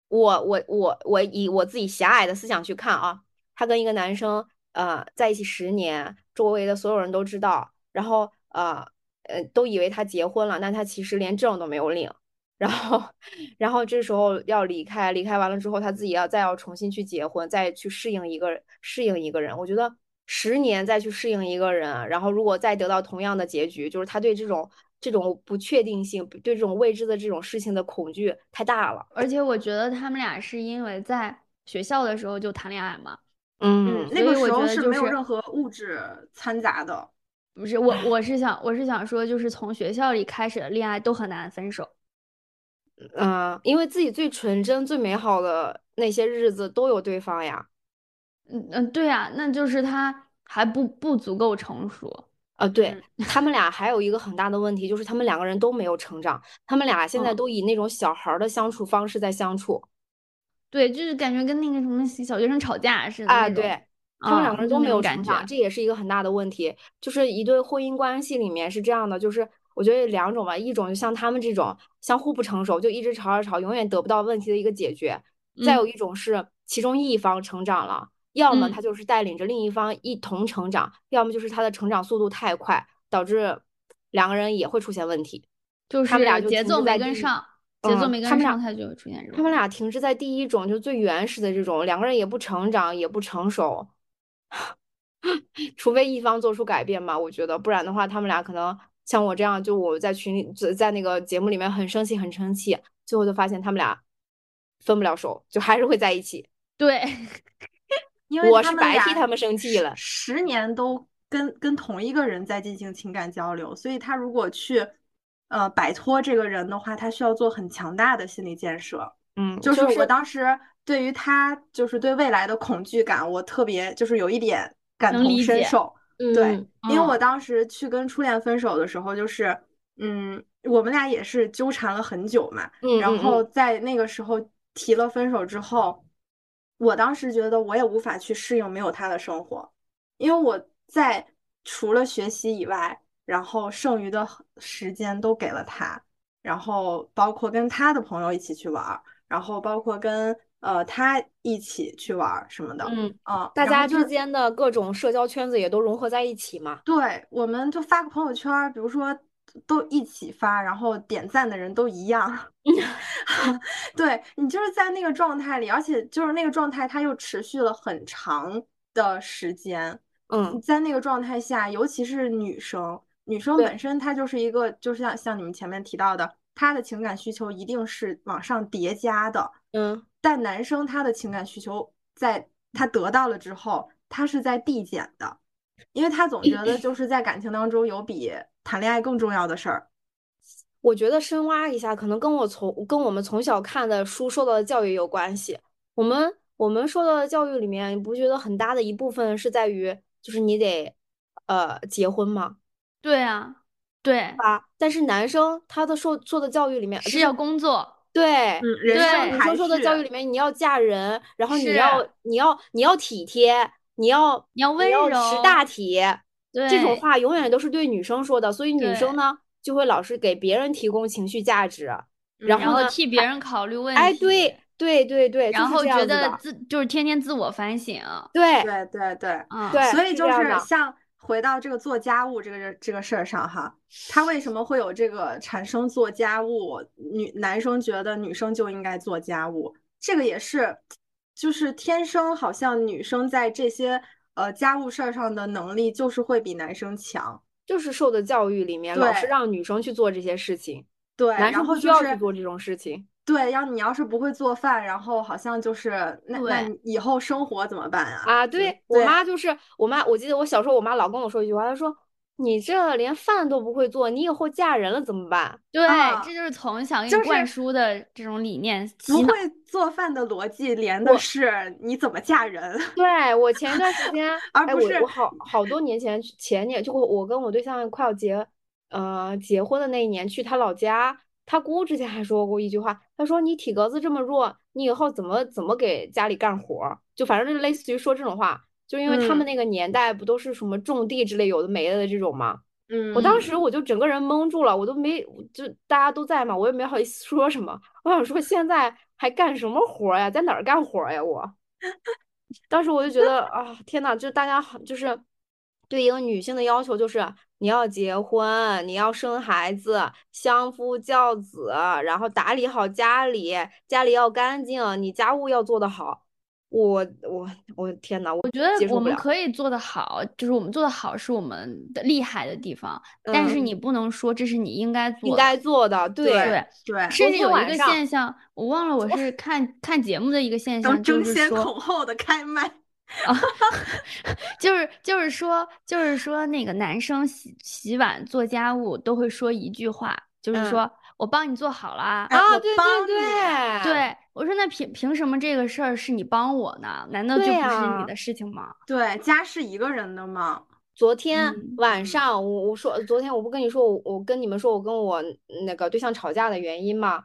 我我我我以我自己狭隘的思想去看啊，他跟一个男生呃在一起十年，周围的所有人都知道，然后呃呃都以为他结婚了，那他其实连证都没有领，然后 然后这时候要离开，离开完了之后，他自己要再要重新去结婚，再去适应一个适应一个人，我觉得十年再去适应一个人，然后如果再得到同样的结局，就是他对这种。这种不确定性，对这种未知的这种事情的恐惧太大了。而且我觉得他们俩是因为在学校的时候就谈恋爱嘛，嗯，那个时候是没有任何物质掺杂的。不是我，我是想，我是想说，就是从学校里开始的恋爱都很难分手。嗯，因为自己最纯真、最美好的那些日子都有对方呀。嗯嗯，对呀，那就是他还不不足够成熟。啊，对他们俩还有一个很大的问题，就是他们两个人都没有成长，他们俩现在都以那种小孩的相处方式在相处。对，就是感觉跟那个什么小学生吵架似的。啊，对，他们两个人都没有成长，这也是一个很大的问题。就是一对婚姻关系里面是这样的，就是我觉得两种吧，一种就像他们这种相互不成熟，就一直吵吵吵，永远得不到问题的一个解决；再有一种是其中一方成长了。要么他就是带领着另一方一同成长，要么就是他的成长速度太快，导致两个人也会出现问题。就是他们俩节奏没跟上，节奏没跟上，他就会出现这种。他们俩停滞在第一种，就最原始的这种，两个人也不成长，也不成熟，除非一方做出改变嘛，我觉得，不然的话，他们俩可能像我这样，就我在群里，在那个节目里面很生气，很生气，最后就发现他们俩分不了手，就还是会在一起。对。因为我是白替他们生气了，十年都跟跟同一个人在进行情感交流，所以他如果去呃摆脱这个人的话，他需要做很强大的心理建设。嗯，就是我当时对于他就是对未来的恐惧感，我特别就是有一点感同身受。对，因为我当时去跟初恋分手的时候，就是嗯，我们俩也是纠缠了很久嘛，然后在那个时候提了分手之后。我当时觉得我也无法去适应没有他的生活，因为我在除了学习以外，然后剩余的时间都给了他，然后包括跟他的朋友一起去玩，然后包括跟呃他一起去玩什么的，嗯啊，大家之间的各种社交圈子也都融合在一起嘛。对，我们就发个朋友圈，比如说。都一起发，然后点赞的人都一样。对你就是在那个状态里，而且就是那个状态，它又持续了很长的时间。嗯，在那个状态下，尤其是女生，女生本身她就是一个，就是像像你们前面提到的，她的情感需求一定是往上叠加的。嗯，但男生他的情感需求，在他得到了之后，他是在递减的，因为他总觉得就是在感情当中有比。谈恋爱更重要的事儿，我觉得深挖一下，可能跟我从跟我们从小看的书、受到的教育有关系。我们我们受到的教育里面，你不觉得很大的一部分是在于，就是你得呃结婚吗？对啊，对啊？但是男生他的受受的教育里面是要工作，对，对，女生受的教育里面你要嫁人，然后你要你要你要体贴，你要你要温柔，识大体。这种话永远都是对女生说的，所以女生呢就会老是给别人提供情绪价值，然后替别人考虑问题。哎，对对对对，然后觉得自就是天天自我反省。对对对对，嗯，对，所以就是像回到这个做家务这个这个事儿上哈，他为什么会有这个产生做家务？女男生觉得女生就应该做家务，这个也是，就是天生好像女生在这些。呃，家务事儿上的能力就是会比男生强，就是受的教育里面老是让女生去做这些事情，对，男生不需要去做这种事情。对，要你要是不会做饭，然后好像就是那那以后生活怎么办啊？啊，对我妈就是我妈，我记得我小时候我妈老跟我说一句话，她说。你这连饭都不会做，你以后嫁人了怎么办？对，这就是从小给你灌输的这种理念。不会做饭的逻辑连的是你怎么嫁人？对我前一段时间，而不是我好好多年前前年，就我跟我对象快要结呃结婚的那一年去他老家，他姑之前还说过一句话，他说你体格子这么弱，你以后怎么怎么给家里干活？就反正就类似于说这种话。就因为他们那个年代不都是什么种地之类有的没的这种吗？嗯，我当时我就整个人懵住了，我都没就大家都在嘛，我也没好意思说什么。我想说现在还干什么活呀？在哪儿干活呀？我 当时我就觉得啊，天呐，就大家好就是对一个女性的要求就是你要结婚，你要生孩子，相夫教子，然后打理好家里，家里要干净，你家务要做得好。我我我天呐，我觉得我们可以做得好，就是我们做得好是我们的厉害的地方，但是你不能说这是你应该做应该做的，对对对。甚至有一个现象，我忘了我是看看节目的一个现象，争先恐后的开麦。啊，就是就是说就是说那个男生洗洗碗做家务都会说一句话，就是嗯说、我帮你做好了啊。哎啊，对帮对对对我说那凭凭什么这个事儿是你帮我呢？难道就不是你的事情吗？对，家是一个人的嘛。昨天嗯晚上我我说昨天我不跟你说我我跟你们说我跟我那个对象吵架的原因吗？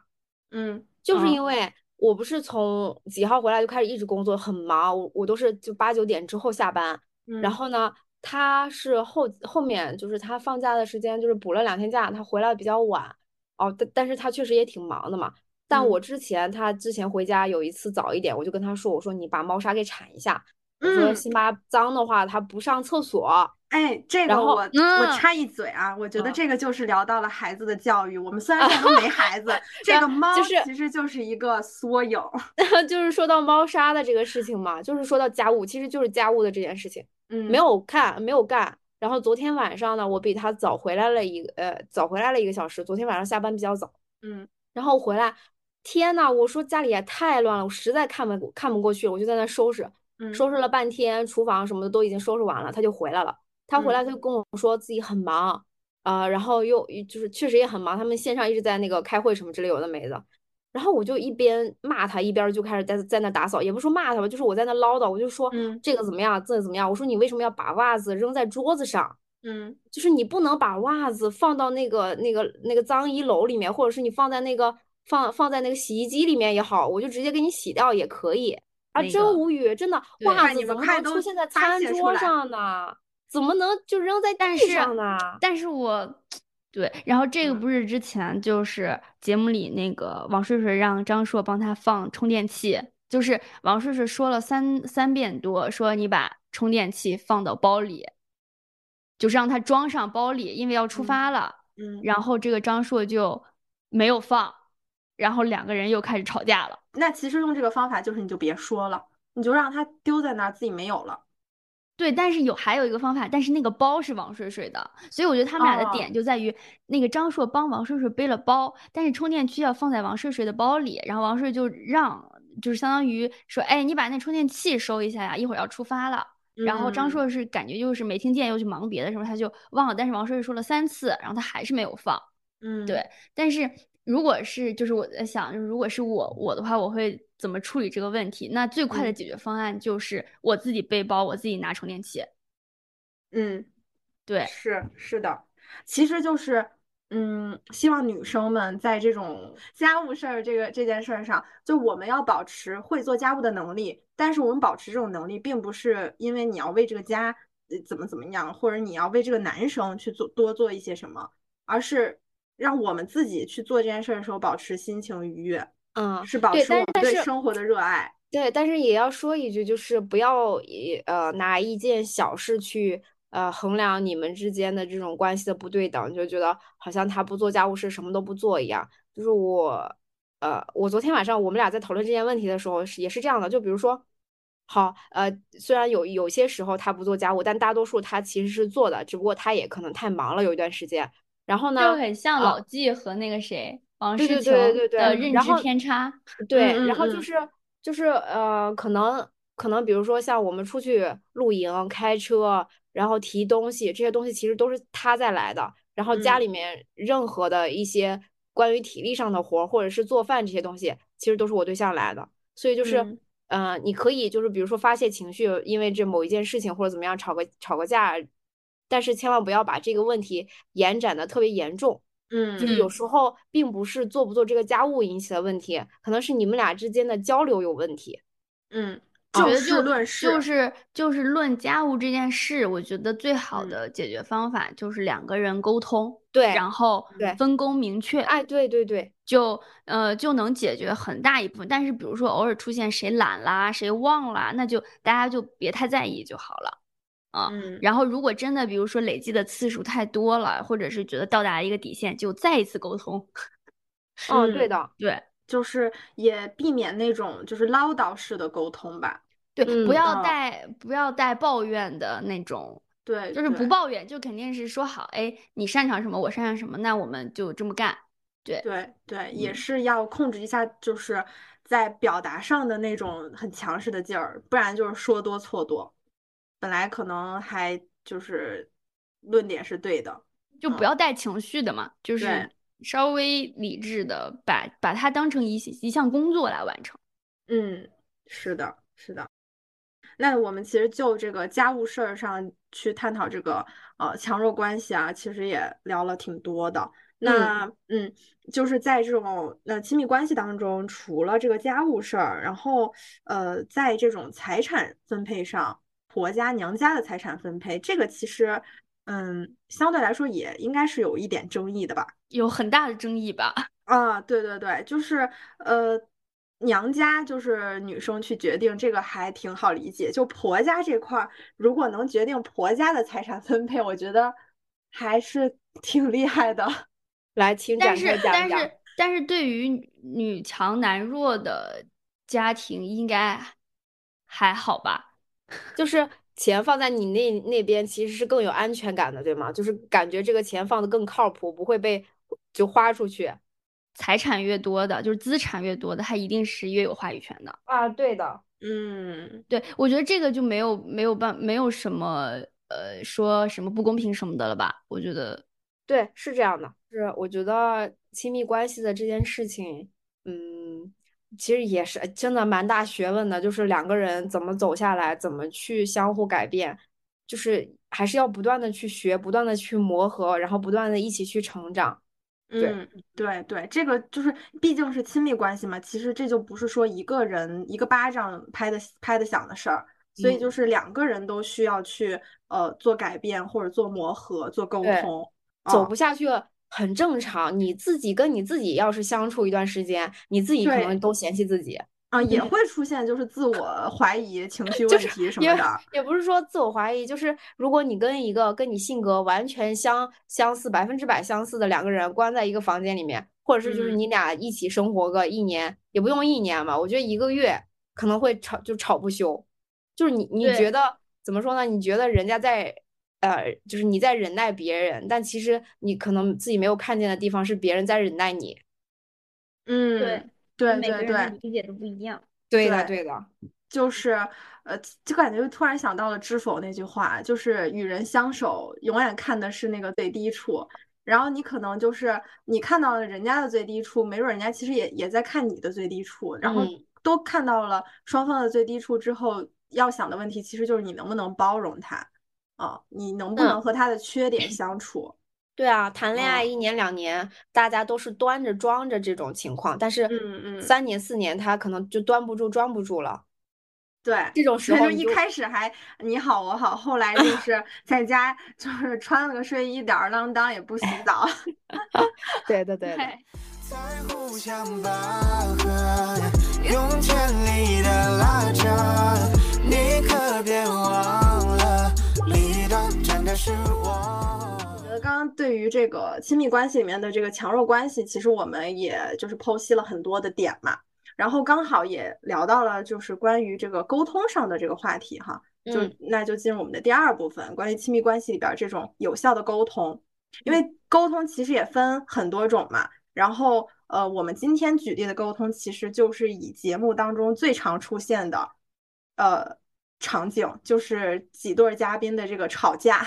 嗯就是嗯因为我不是从几号回来就开始一直工作，很忙，我我都是就八九点之后下班。嗯，然后呢，他是后后面就是他放假的时间就是补了两天假，他回来比较晚。哦，但但是他确实也挺忙的嘛。但我嗯之前他之前回家有一次早一点，我就跟他说，我说你把猫砂给铲一下。我说嗯辛巴脏的话，他不上厕所。哎，这个我我嗯插一嘴啊，我觉得嗯这个就是聊到了孩子的教育。我们虽然说都没 孩子，这个猫就是其实就是一个缩影。就是说到猫砂的这个事情嘛，就是说到家务，其实就是家务的这件事情。嗯，没有看，没有干。然后昨天晚上呢，我比他早回来了一个，呃，早回来了一个小时。昨天晚上下班比较早，嗯然后回来，天呐，我说家里也太乱了，我实在看不看不过去了，我就在那收拾，嗯收拾了半天，厨房什么的都已经收拾完了，他就回来了。他回来嗯他就跟我说自己很忙，呃，然后又就是确实也很忙，他们线上一直在那个开会什么之类有的没的。然后我就一边骂他，一边就开始在在那打扫，也不是说骂他吧，就是我在那唠叨，我就说嗯这个怎么样，这个怎么样？我说你为什么要把袜子扔在桌子上？嗯就是你不能把袜子放到那个那个那个脏衣篓里面，或者是你放在那个放放在那个洗衣机里面也好，我就直接给你洗掉也可以。啊，真那个无语，真的，对袜子怎么能出现在餐桌上呢？怎么能就扔在地上呢？但是我对，然后这个嗯不是之前就是节目里那个王睡睡让张硕帮他放充电器，就是王睡睡说了三三遍多，说你把充电器放到包里，就是让他装上包里，因为要出嗯发了。嗯，然后这个张硕就没有放，然后两个人又开始吵架了。那其实用这个方法就是你就别说了，你就让他丢在那儿，自己没有了。对，但是有还有一个方法，但是那个包是王睡睡的，所以我觉得他们俩的哦点就在于那个张硕帮王睡睡背了包，但是充电器要放在王睡睡的包里，然后王睡就让，就是相当于说，哎，你把那充电器收一下呀，一会儿要出发了。然后张嗯硕是感觉就是没听见，又去忙别的什么，他就忘了，但是王睡睡说了三次，然后他还是没有放。嗯，对，但是如果是就是我在想，就是如果是我我的话，我会怎么处理这个问题？那最快的嗯解决方案就是我自己背包，我自己拿充电器。嗯，对，是是的，其实就是，嗯，希望女生们在这种家务事儿这个这件事儿上，就我们要保持会做家务的能力，但是我们保持这种能力，并不是因为你要为这个家呃怎么怎么样，或者你要为这个男生去做多做一些什么，而是让我们自己去做这件事儿的时候保持心情愉悦，嗯，是保持我们对生活的热爱。对，但是也要说一句，就是不要以呃拿一件小事去呃衡量你们之间的这种关系的不对等，就觉得好像他不做家务事，什么都不做一样。就是我呃，我昨天晚上我们俩在讨论这件问题的时候是也是这样的，就比如说，好呃，虽然有有些时候他不做家务，但大多数他其实是做的，只不过他也可能太忙了有一段时间。然后呢就，很像啊老纪和那个谁王对对诗晴对对对的认知然后偏差。对，然后就是就是呃，可能可能比如说像我们出去露营、开车，然后提东西，这些东西其实都是他在来的。然后家嗯里面任何的一些关于体力上的活儿，或者是做饭这些东西，其实都是我对象来的。所以就是，嗯呃，你可以就是比如说发泄情绪，因为这某一件事情或者怎么样吵个吵个架，但是千万不要把这个问题延展的特别严重。嗯，就是有时候并不是做不做这个家务引起的问题，可能是你们俩之间的交流有问题。嗯，就事论事，就是就是论家务这件事，我觉得最好嗯的解决方法就是两个人沟通，对然后对分工明确，哎，对对对，就呃就能解决很大一部分。但是比如说偶尔出现谁懒啦，谁忘啦，那就大家就别太在意就好了。啊，嗯然后如果真的比如说累积的次数太多了，或者是觉得到达一个底线，就再一次沟通。嗯，对嗯的，对就是也避免那种就是唠叨式的沟通吧。对，嗯不要啊带不要带抱怨的那种对，就是不抱怨，就肯定是说好，哎，你擅长什么，我擅长什么，那我们就这么干。对，对对，也嗯是要控制一下，就是在表达上的那种很强势的劲儿，不然就是说多错多。本来可能还就是论点是对的，就不要带情绪的嘛，就是稍微理智的把把它当成一一项工作来完成。嗯，是的，是的。那我们其实就这个家务事儿上去探讨这个呃强弱关系啊，其实也聊了挺多的。那嗯，就是在这种呃亲密关系当中，除了这个家务事儿，然后呃在这种财产分配上，婆家娘家的财产分配，这个其实嗯相对来说也应该是有一点争议的吧？有很大的争议吧？啊，对对对，就是呃。娘家就是女生去决定，这个还挺好理解。就婆家这块儿，如果能决定婆家的财产分配，我觉得还是挺厉害的。来，请展开讲讲。但是，但是对于女强男弱的家庭，应该还好吧？就是钱放在你那那边，其实是更有安全感的，对吗？就是感觉这个钱放的更靠谱，不会被就花出去。财产越多的，就是资产越多的，他一定是越有话语权的啊！对的，嗯，对，我觉得这个就没有没有办没有什么呃说什么不公平什么的了吧？我觉得，对，是这样的，是我觉得亲密关系的这件事情，嗯，其实也是真的蛮大学问的，就是两个人怎么走下来，怎么去相互改变，就是还是要不断的去学，不断的去磨合，然后不断的一起去成长。嗯，对对，这个就是毕竟是亲密关系嘛，其实这就不是说一个人一个巴掌拍的拍的响的事儿，所以就是两个人都需要去呃做改变或者做磨合、做沟通，走不下去很正常。你自己跟你自己要是相处一段时间，你自己可能都嫌弃自己。啊，也会出现就是自我怀疑、情绪 问题什么的，也不是说自我怀疑，就是如果你跟一个跟你性格完全相相似、百分之百相似的两个人关在一个房间里面，或者是就是你俩一起生活个一年，也不用一年吧，我觉得一个月可能会吵就吵不休。就是你你觉得怎么说呢？你觉得人家在呃，就是你在忍耐别人，但其实你可能自己没有看见的地方是别人在忍耐你。嗯，对。对对对，理解都不一样。对的对的，就是呃，就感觉突然想到了《知否》那句话，就是与人相守，永远看的是那个最低处。然后你可能就是你看到了人家的最低处，没准人家其实也也在看你的最低处。然后都看到了双方的最低处之后，要想的问题其实就是你能不能包容他啊？你能不能和他的缺点相处？对啊，谈恋爱一年两年，大家都是端着装着这种情况，但是嗯嗯，三年四年他可能就端不住装不住了。对，这种 时候就一开始还你好我好，后来就 是在家就是穿了个睡衣吊儿郎当也不洗澡。对的对的。刚刚对于这个亲密关系里面的这个强弱关系，其实我们也就是剖析了很多的点嘛，然后刚好也聊到了就是关于这个沟通上的这个话题哈，就那就进入我们的第二部分，关于亲密关系里边这种有效的沟通，因为沟通其实也分很多种嘛，然后呃，我们今天举例的沟通其实就是以节目当中最常出现的呃场景，就是几对嘉宾的这个吵架。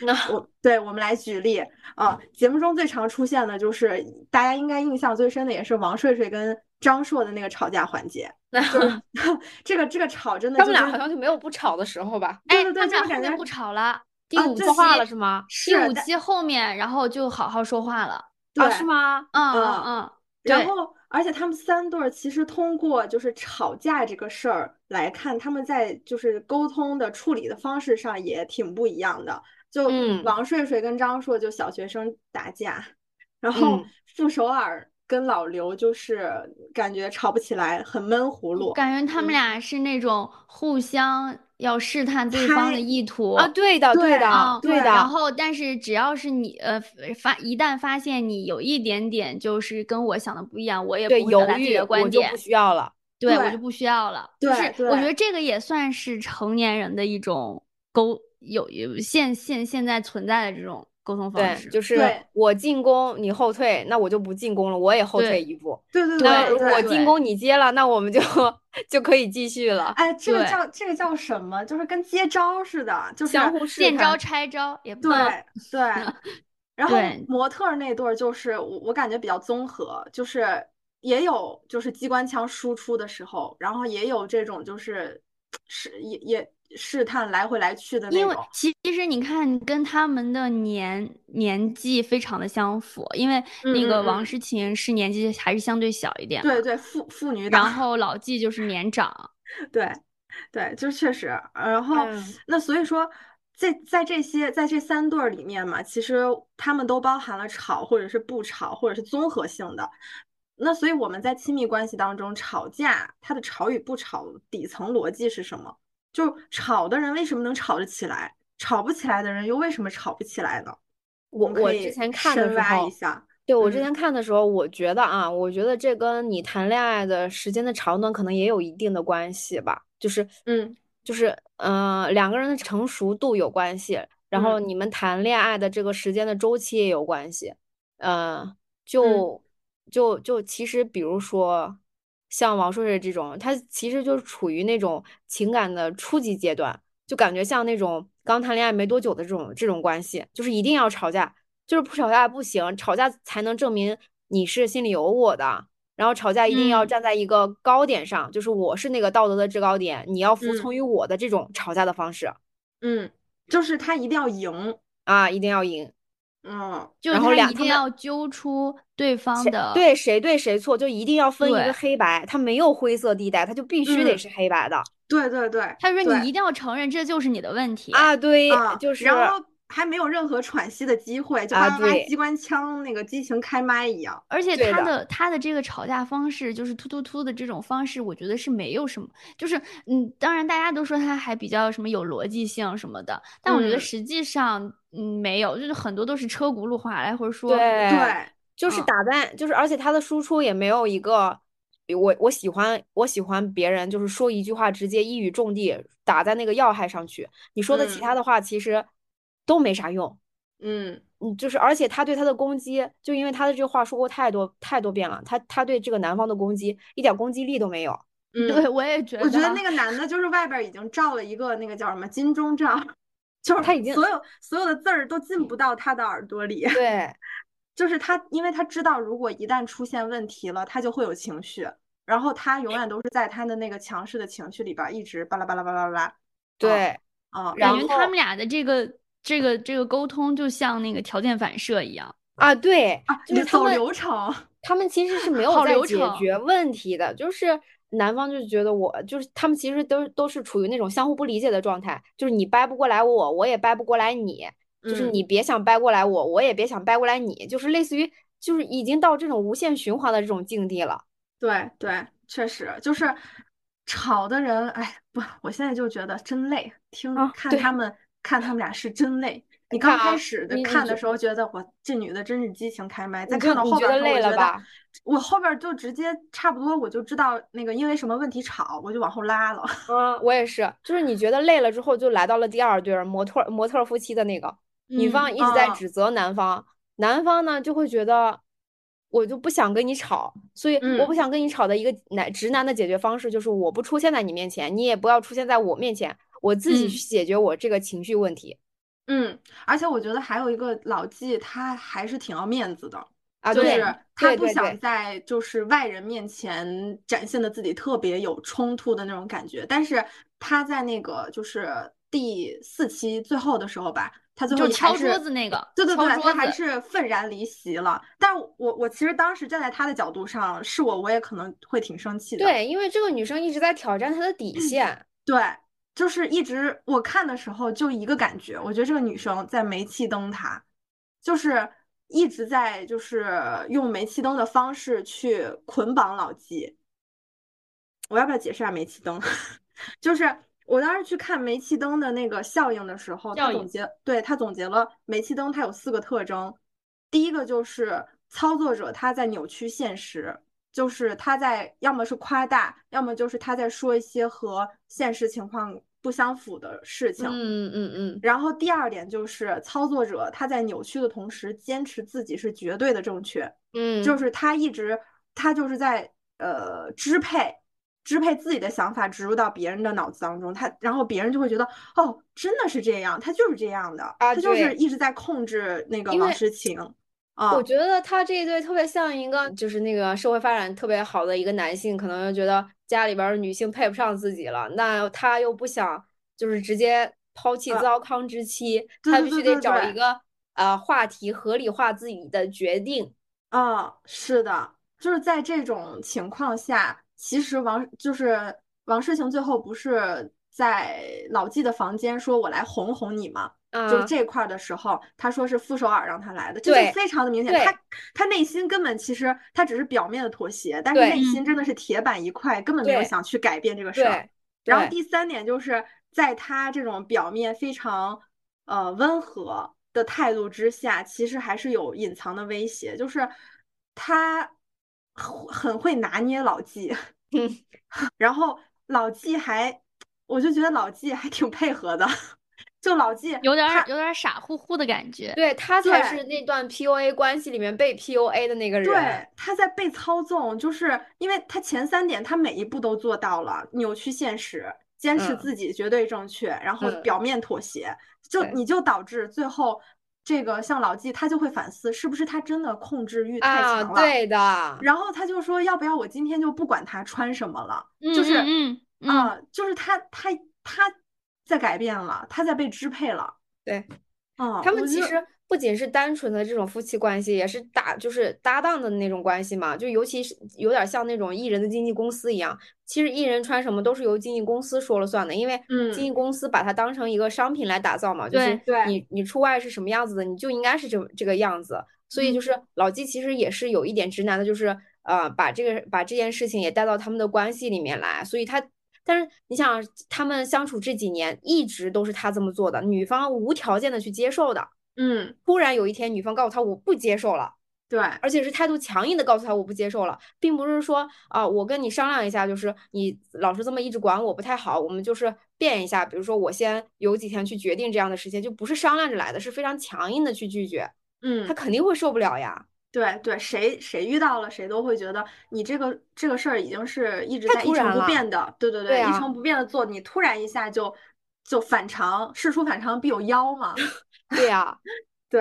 那我对我们来举例啊，节目中最常出现的就是大家应该印象最深的，也是王睡睡跟张硕的那个吵架环节。那 这个这个吵真的，他们俩好像就没有不吵的时候吧？哎，对对，他们俩不吵了。第五期话了是吗？第五期后面，然后就好好说话了。啊，是吗？嗯嗯嗯。然后，而且他们三对儿其实通过就是吵架这个事儿来看，他们在就是沟通的处理的方式上也挺不一样的。就王睡睡跟张硕就小学生打架，然后傅首尔跟老刘就是感觉吵不起来，很闷葫芦。感觉他们俩是那种互相要试探对方的意图啊，对的，对的，对的。然后，但是只要是你呃发一旦发现你有一点点就是跟我想的不一样，我也不会表达自己的观点，我就不需要了。对我就不需要了。就是我觉得这个也算是成年人的一种沟。有有现现现在存在的这种沟通方式，就是我进攻你后退，那我就不进攻了，我也后退一步。对对对，那我进攻你接了，那我们就 就可以继续了。哎，这个叫这个叫什么？就是跟接招似的，就是相互见招拆招，也不对对。然后模特那对就是我我感觉比较综合，就是也有就是机关枪输出的时候，然后也有这种就是是也也。试探来回来去的那种，因为其实你看，跟他们的年年纪非常的相符，因为那个王诗晴是年纪还是相对小一点，对对，妇妇女然后老纪就是年长，对对，就确实，然后那所以说，在在这些在这三对儿里面嘛，其实他们都包含了吵或者是不吵或者是综合性的，那所以我们在亲密关系当中吵架，它的吵与不吵底层逻辑是什么？就吵的人为什么能吵得起来？吵不起来的人又为什么吵不起来呢？我我之前看的时候，对我之前看的时候，我觉得啊，我觉得这跟你谈恋爱的时间的长短可能也有一定的关系吧。就是，嗯，就是，嗯，两个人的成熟度有关系，然后你们谈恋爱的这个时间的周期也有关系。嗯，就就就其实，比如说。像王硕硕这种，他其实就是处于那种情感的初级阶段，就感觉像那种刚谈恋爱没多久的这种这种关系，就是一定要吵架，就是不吵架不行，吵架才能证明你是心里有我的，然后吵架一定要站在一个高点上，就是我是那个道德的制高点，你要服从于我的这种吵架的方式。嗯，就是他一定要赢啊，一定要赢。嗯，就是他一定要揪出对方的对谁对谁错，就一定要分一个黑白，他没有灰色地带，他就必须得是黑白的。对对对，他说你一定要承认这就是你的问题啊，对，就是。然后。还没有任何喘息的机会，就跟拉机关枪那个激情开麦一样。而且他的他的这个吵架方式，就是突突突的这种方式，我觉得是没有什么，就是嗯，当然大家都说他还比较什么有逻辑性什么的，但我觉得实际上嗯没有，就是很多都是车轱辘话来回说。对对，就是打在就是，而且他的输出也没有一个，我我喜欢我喜欢别人就是说一句话直接一语中的打在那个要害上去，你说的其他的话其实。都没啥用，嗯嗯，就是，而且他对他的攻击，就因为他的这个话说过太多太多遍了，他他对这个男方的攻击一点攻击力都没有。嗯，对，我也觉得。我觉得那个男的，就是外边已经罩了一个那个叫什么金钟罩，就是他已经所有所有的字儿都进不到他的耳朵里。对，就是他，因为他知道，如果一旦出现问题了，他就会有情绪，然后他永远都是在他的那个强势的情绪里边一直巴拉巴拉巴拉巴拉。对，啊，感觉他们俩的这个。这个这个沟通就像那个条件反射一样啊，对啊，就是走流程，他们其实是没 有在解决问题的，就是男方就觉得我就是他们其实都都是处于那种相互不理解的状态，就是你掰不过来我，我也掰不过来你，就是你别想掰过来我，我也别想掰过来你，就是类似于就是已经到这种无限循环的这种境地了。对对，确实就是吵的人，哎不，我现在就觉得真累，听看他们。看他们俩是真累。你刚开始的看的时候觉得我这女的真是激情开麦，再看到后边我觉得我后边就直接差不多我就知道那个因为什么问题吵，我就往后拉了。嗯，我也是，就是你觉得累了之后，就来到了第二对模特模特夫妻的那个女方一直在指责男方，男方呢就会觉得我就不想跟你吵，所以我不想跟你吵的一个男直男的解决方式就是我不出现在你面前，你也不要出现在我面前。我自己去解决我这个情绪问题，嗯，而且我觉得还有一个老纪，他还是挺要面子的啊，就是他不想在就是外人面前展现的自己特别有冲突的那种感觉，但是他在那个就是第四期最后的时候吧，他最后敲桌子那个，对对对，他还是愤然离席了。但我我其实当时站在他的角度上，是我我也可能会挺生气的，对，因为这个女生一直在挑战他的底线，对。就是一直我看的时候就一个感觉，我觉得这个女生在煤气灯塔，就是一直在就是用煤气灯的方式去捆绑老纪。我要不要解释下煤气灯？就是我当时去看煤气灯的那个效应的时候，他总结，对他总结了煤气灯它有四个特征，第一个就是操作者他在扭曲现实。就是他在要么是夸大，要么就是他在说一些和现实情况不相符的事情。嗯嗯嗯。然后第二点就是操作者他在扭曲的同时，坚持自己是绝对的正确。嗯，就是他一直他就是在呃支配支配自己的想法植入到别人的脑子当中，他然后别人就会觉得哦真的是这样，他就是这样的，啊他就是一直在控制那个因为王诗晴。啊，我觉得他这一对特别像一个，就是那个社会发展特别好的一个男性，可能就觉得家里边女性配不上自己了，那他又不想就是直接抛弃呃糟糠之妻，对他必须得找一个呃话题合理化自己的决定。啊，是的，就是在这种情况下，其实王就是王世晴最后不是在老纪的房间说“我来哄哄你”吗？就是这块儿的时候，他说是傅首尔让他来的，这就对非常的明显。他他内心根本其实他只是表面的妥协，但是内心真的是铁板一块，根本没有想去改变这个事儿。然后第三点就是在他这种表面非常呃温和的态度之下，其实还是有隐藏的威胁，就是他很很会拿捏老纪，嗯，然后老纪还，我就觉得老纪还挺配合的，就老纪有点儿有点儿傻乎乎的感觉。对他才是那段 PUA 关系里面被 PUA 的那个人。对，他在被操纵，就是因为他前三点他每一步都做到了，扭曲现实，坚持嗯自己绝对正确，然后嗯表面妥协，就你就导致最后这个像老纪他就会反思，是不是他真的控制欲太啊，强了？对的，然后他就说，要不要我今天就不管他穿什么了，嗯就是嗯嗯啊、就是他他他在改变了，他在被支配了。对。哦，他们其实不仅是单纯的这种夫妻关系，也是搭就是搭档的那种关系嘛，就尤其是有点像那种艺人的经纪公司一样。其实艺人穿什么都是由经纪公司说了算的，因为嗯经纪公司把它当成一个商品来打造嘛，就是对对你你出外是什么样子的，你就应该是这这个样子。所以嗯就是老纪其实也是有一点直男的，就是呃把这个把这件事情也带到他们的关系里面来，所以他。但是你想，他们相处这几年一直都是他这么做的，女方无条件的去接受的。嗯，突然有一天，女方告诉他我不接受了，对，而且是态度强硬的告诉他我不接受了，并不是说啊、我跟你商量一下，就是你老是这么一直管我不太好，我们就是变一下，比如说我先有几天去决定这样的事情，就不是商量着来的，是非常强硬的去拒绝，嗯他，肯定会受不了呀。对对，谁谁遇到了，谁都会觉得你这个这个事儿已经是一直在一成不变的，对对一对啊成不变的做，你突然一下就就反常，事出反常必有妖嘛。对呀、对，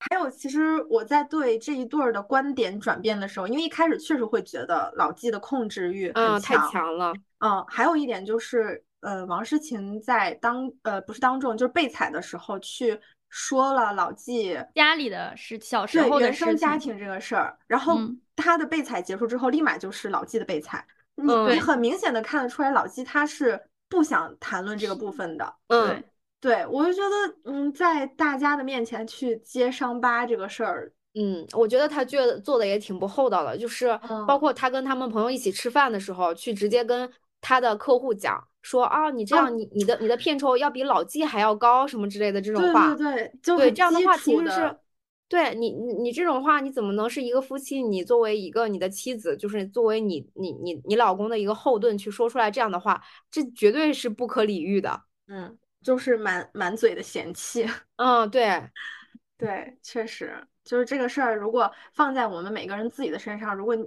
还有其实我在对这一对儿的观点转变的时候，因为一开始确实会觉得老纪的控制欲太强，强了，嗯，还有一点就是，呃，王诗晴在当呃不是当众，就是被踩的时候去说了老纪家里的事，小时对候的原生事情。家庭这个事儿，然。后嗯。他的被踩结束之后，立马就是老纪的被踩，你嗯你很明显的看得出来，老纪他是不想谈论这个部分的。嗯，对，我就觉得，嗯，在大家的面前去揭伤疤这个事儿，嗯，我觉得他觉得做的也挺不厚道的，就是包嗯括他跟他们朋友一起吃饭的时候，去直接跟他的客户讲说啊，你这哦样你你的你的片酬要比老纪还要高什么之类的这种话，对对，就对这样的话其实是，对你你你这种话你怎么能是一个夫妻？你作为一个你的妻子，就是作为你你你你老公的一个后盾去说出来这样的话，这绝对是不可理喻的。嗯，就是满满嘴的嫌弃。嗯，对，对，确实就是这个事儿，如果放在我们每个人自己的身上，如果你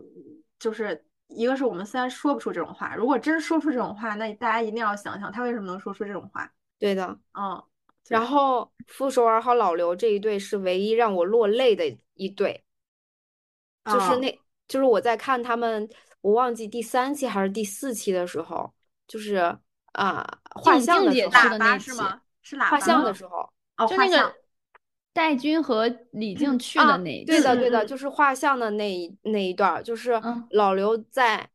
就是一个是我们虽然说不出这种话，如果真说出这种话，那大家一定要想想他为什么能说出这种话。对的。嗯，然后傅首尔和老刘这一对是唯一让我落泪的一对，就是哦那，就是我在看他们，我忘记第三期还是第四期的时候，就是啊画像的时候，姐去的那期吗？是喇画像的时候哦，就那画像个戴军和李静去啊的那一期对的对的，就是画像的那一那一段儿，就是嗯。老刘在，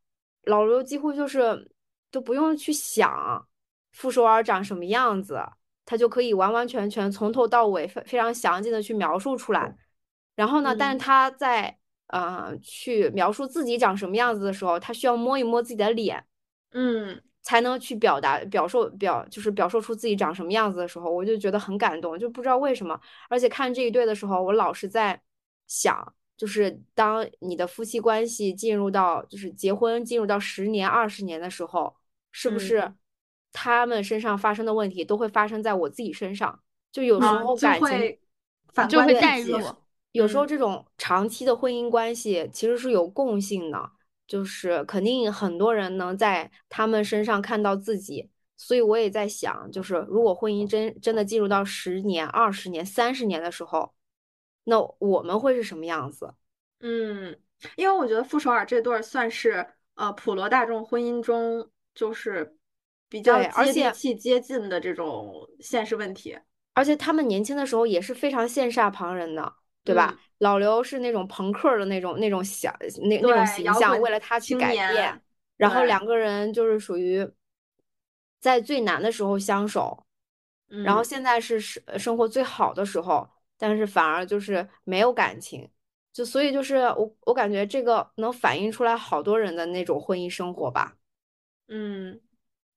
老刘几乎就是都不用去想傅首尔长什么样子，他就可以完完全全从头到尾非非常详尽的去描述出来。然后呢，但是嗯。他在呃去描述自己长什么样子的时候，他需要摸一摸自己的脸，嗯才能去表达表述表就是表述出自己长什么样子的时候，我就觉得很感动，就不知道为什么。而且看这一对的时候，我老是在想，就是当你的夫妻关系进入到就是结婚进入到十年二十年的时候，是不是嗯他们身上发生的问题都会发生在我自己身上，就有时候感情就会带入。有时候这种长期的婚姻关系其实是有共性的，就是肯定很多人能在他们身上看到自己。所以我也在想，就是如果婚姻真真的进入到十年、二十年、三十年的时候，那我们会是什么样子？嗯，因为我觉得傅首尔这对算是呃普罗大众婚姻中就是比较接地气、接近的这种现实问题。而且他们年轻的时候也是非常羡煞旁人的，对吧？老刘是那种朋克的那种那种想那那种形象，为了他去改变，然后两个人就是属于。在最难的时候相守，然后现在是生生活最好的时候，但是反而就是没有感情，就所以就是我我感觉这个能反映出来好多人的那种婚姻生活吧。嗯，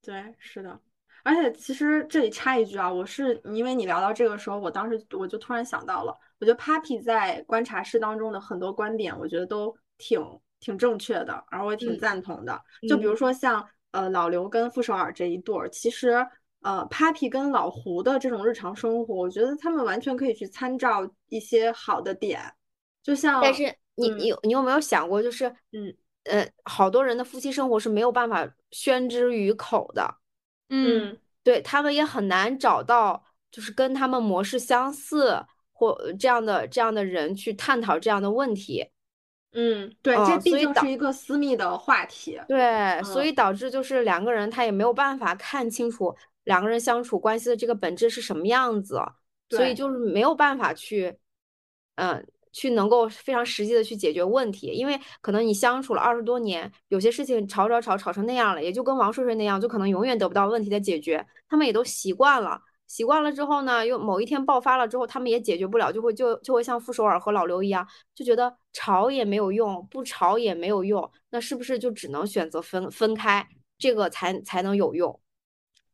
对，是的。而且其实这里插一句啊，我是因为你聊到这个时候，我当时我就突然想到了，我觉得 Papi 在观察室当中的很多观点，我觉得都挺挺正确的，而我也挺赞同的。就比如说像。呃，老刘跟傅首尔这一对儿，其实呃，Papi 跟老胡的这种日常生活，我觉得他们完全可以去参照一些好的点，就像。但是你你你有没有想过，就是嗯呃，好多人的夫妻生活是没有办法宣之于口的，嗯，对他们也很难找到就是跟他们模式相似或这样的这样的人去探讨这样的问题。嗯，对，这毕竟是一个私密的话题。对，所以导致就是两个人他也没有办法看清楚两个人相处关系的这个本质是什么样子，所以就是没有办法去，嗯，去能够非常实际的去解决问题。因为可能你相处了二十多年，有些事情吵吵吵吵成那样了，也就跟王睡睡那样，就可能永远得不到问题的解决。他们也都习惯了。习惯了之后呢，又某一天爆发了之后，他们也解决不了，就会就就会像傅首尔和老刘一样，就觉得吵也没有用，不吵也没有用，那是不是就只能选择分分开，这个才才能有用？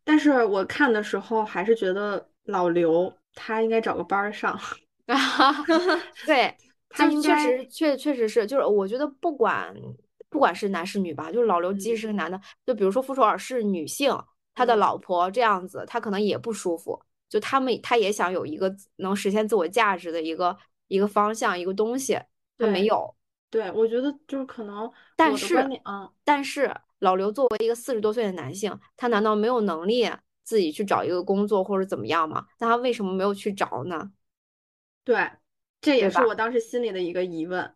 但是我看的时候还是觉得老刘他应该找个班上，对 他确实确确实是，就是我觉得不管不管是男是女吧，就是老刘即使是个男的，就比如说傅首尔是女性。他的老婆这样子，他可能也不舒服。就他们，他也想有一个能实现自我价值的一个一个方向，一个东西，他没有。对，我觉得就是可能，但是，嗯，但是老刘作为一个四十多岁的男性，他难道没有能力自己去找一个工作或者怎么样吗？那他为什么没有去找呢？对，这也是我当时心里的一个疑问。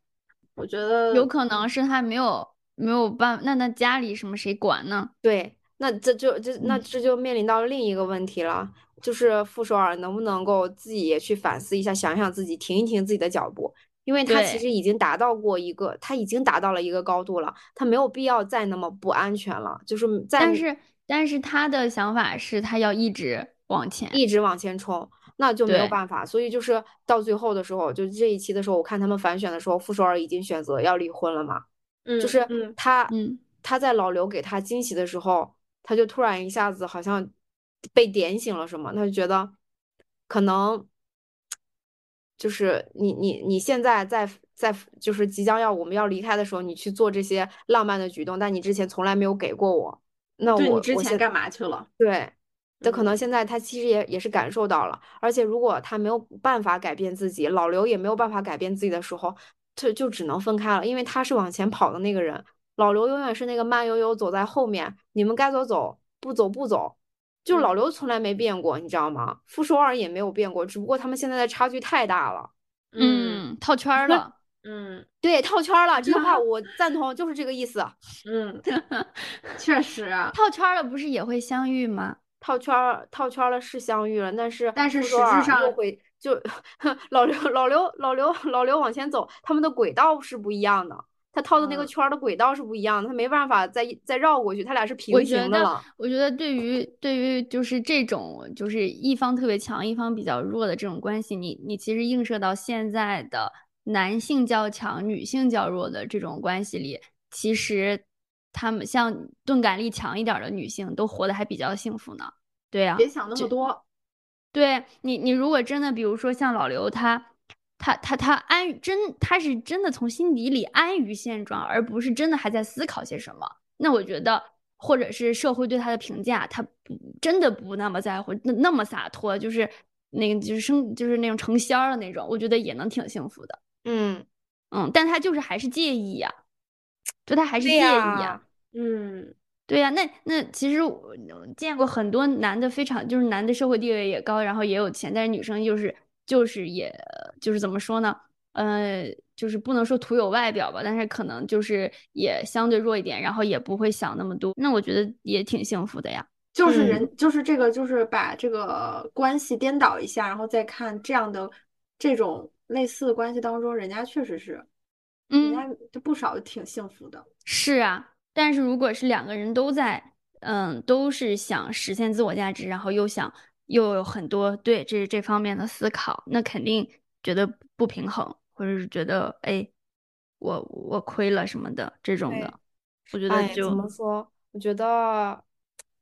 我觉得有可能是他没有没有办，那那家里什么谁管呢？对。那这就就那这就面临到另一个问题了，就是傅首尔能不能够自己也去反思一下，想想自己，停一停自己的脚步，因为他其实已经达到过一个，他已经达到了一个高度了，他没有必要再那么不安全了，就是在。但是但是他的想法是他要一直往前，一直往前冲，那就没有办法，所以就是到最后的时候，就这一期的时候，我看他们反选的时候，傅首尔已经选择要离婚了嘛，嗯，就是他，嗯，他在老刘给他惊喜的时候。他就突然一下子好像被点醒了什么，他就觉得可能就是你你你现在在在就是即将要我们要离开的时候，你去做这些浪漫的举动，但你之前从来没有给过我，那我之前干嘛去了？对，那可能现在他其实也也是感受到了，而且如果他没有办法改变自己，老刘也没有办法改变自己的时候，他就只能分开了，因为他是往前跑的那个人。老刘永远是那个慢悠悠走在后面，你们该走走，不走不走，就老刘从来没变过，你知道吗？傅首尔也没有变过，只不过他们现在的差距太大了。嗯，套圈了。嗯，对，套圈了。这句话 我赞同，就是这个意思。嗯，确实啊，套圈了不是也会相遇吗？套圈套圈了是相遇了，但是但是实质上又会就 老刘老刘老刘老刘往前走，他们的轨道是不一样的。他套的那个圈的轨道是不一样的，他没办法再再绕过去，他俩是平行的了。我觉得对于对于就是这种就是一方特别强，一方比较弱的这种关系，你你其实映射到现在的男性较强、女性较弱的这种关系里，其实他们像钝感力强一点的女性都活得还比较幸福呢。对呀，别想那么多。对你，你如果真的比如说像老刘他。他他他安真他是真的从心底里安于现状，而不是真的还在思考些什么。那我觉得或者是社会对他的评价，他不真的不那么在乎，那那么洒脱，就是那个就是生就是那种成仙儿的那种，我觉得也能挺幸福的。嗯嗯，但他就是还是介意呀，就他还是介意呀。嗯，对呀，那那其实我见过很多男的，非常就是男的社会地位也高，然后也有钱，但是女生就是就是也就是怎么说呢？呃，就是不能说徒有外表吧，但是可能就是也相对弱一点，然后也不会想那么多。那我觉得也挺幸福的呀。就是人，就是这个，就是把这个关系颠倒一下，然后再看这样的这种类似的关系当中，人家确实是，人家就不少挺幸福的。是啊，但是如果是两个人都在，嗯，都是想实现自我价值，然后又想又有很多对这这方面的思考，那肯定觉得不平衡。或者是觉得哎，我我亏了什么的这种的，我觉得就怎么说？我觉得，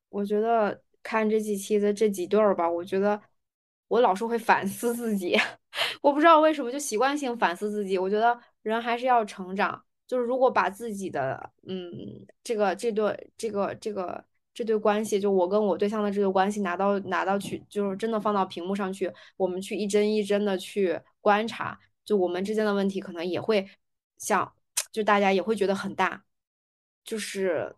我觉得看这几期的这几对儿吧，我觉得我老是会反思自己，我不知道为什么就习惯性反思自己。我觉得人还是要成长，就是如果把自己的嗯这个这对这个这个这对关系，就我跟我对象的这个关系拿到拿到去，就是真的放到屏幕上去，我们去一帧一帧的去观察。就我们之间的问题，可能也会像，就大家也会觉得很大，就是，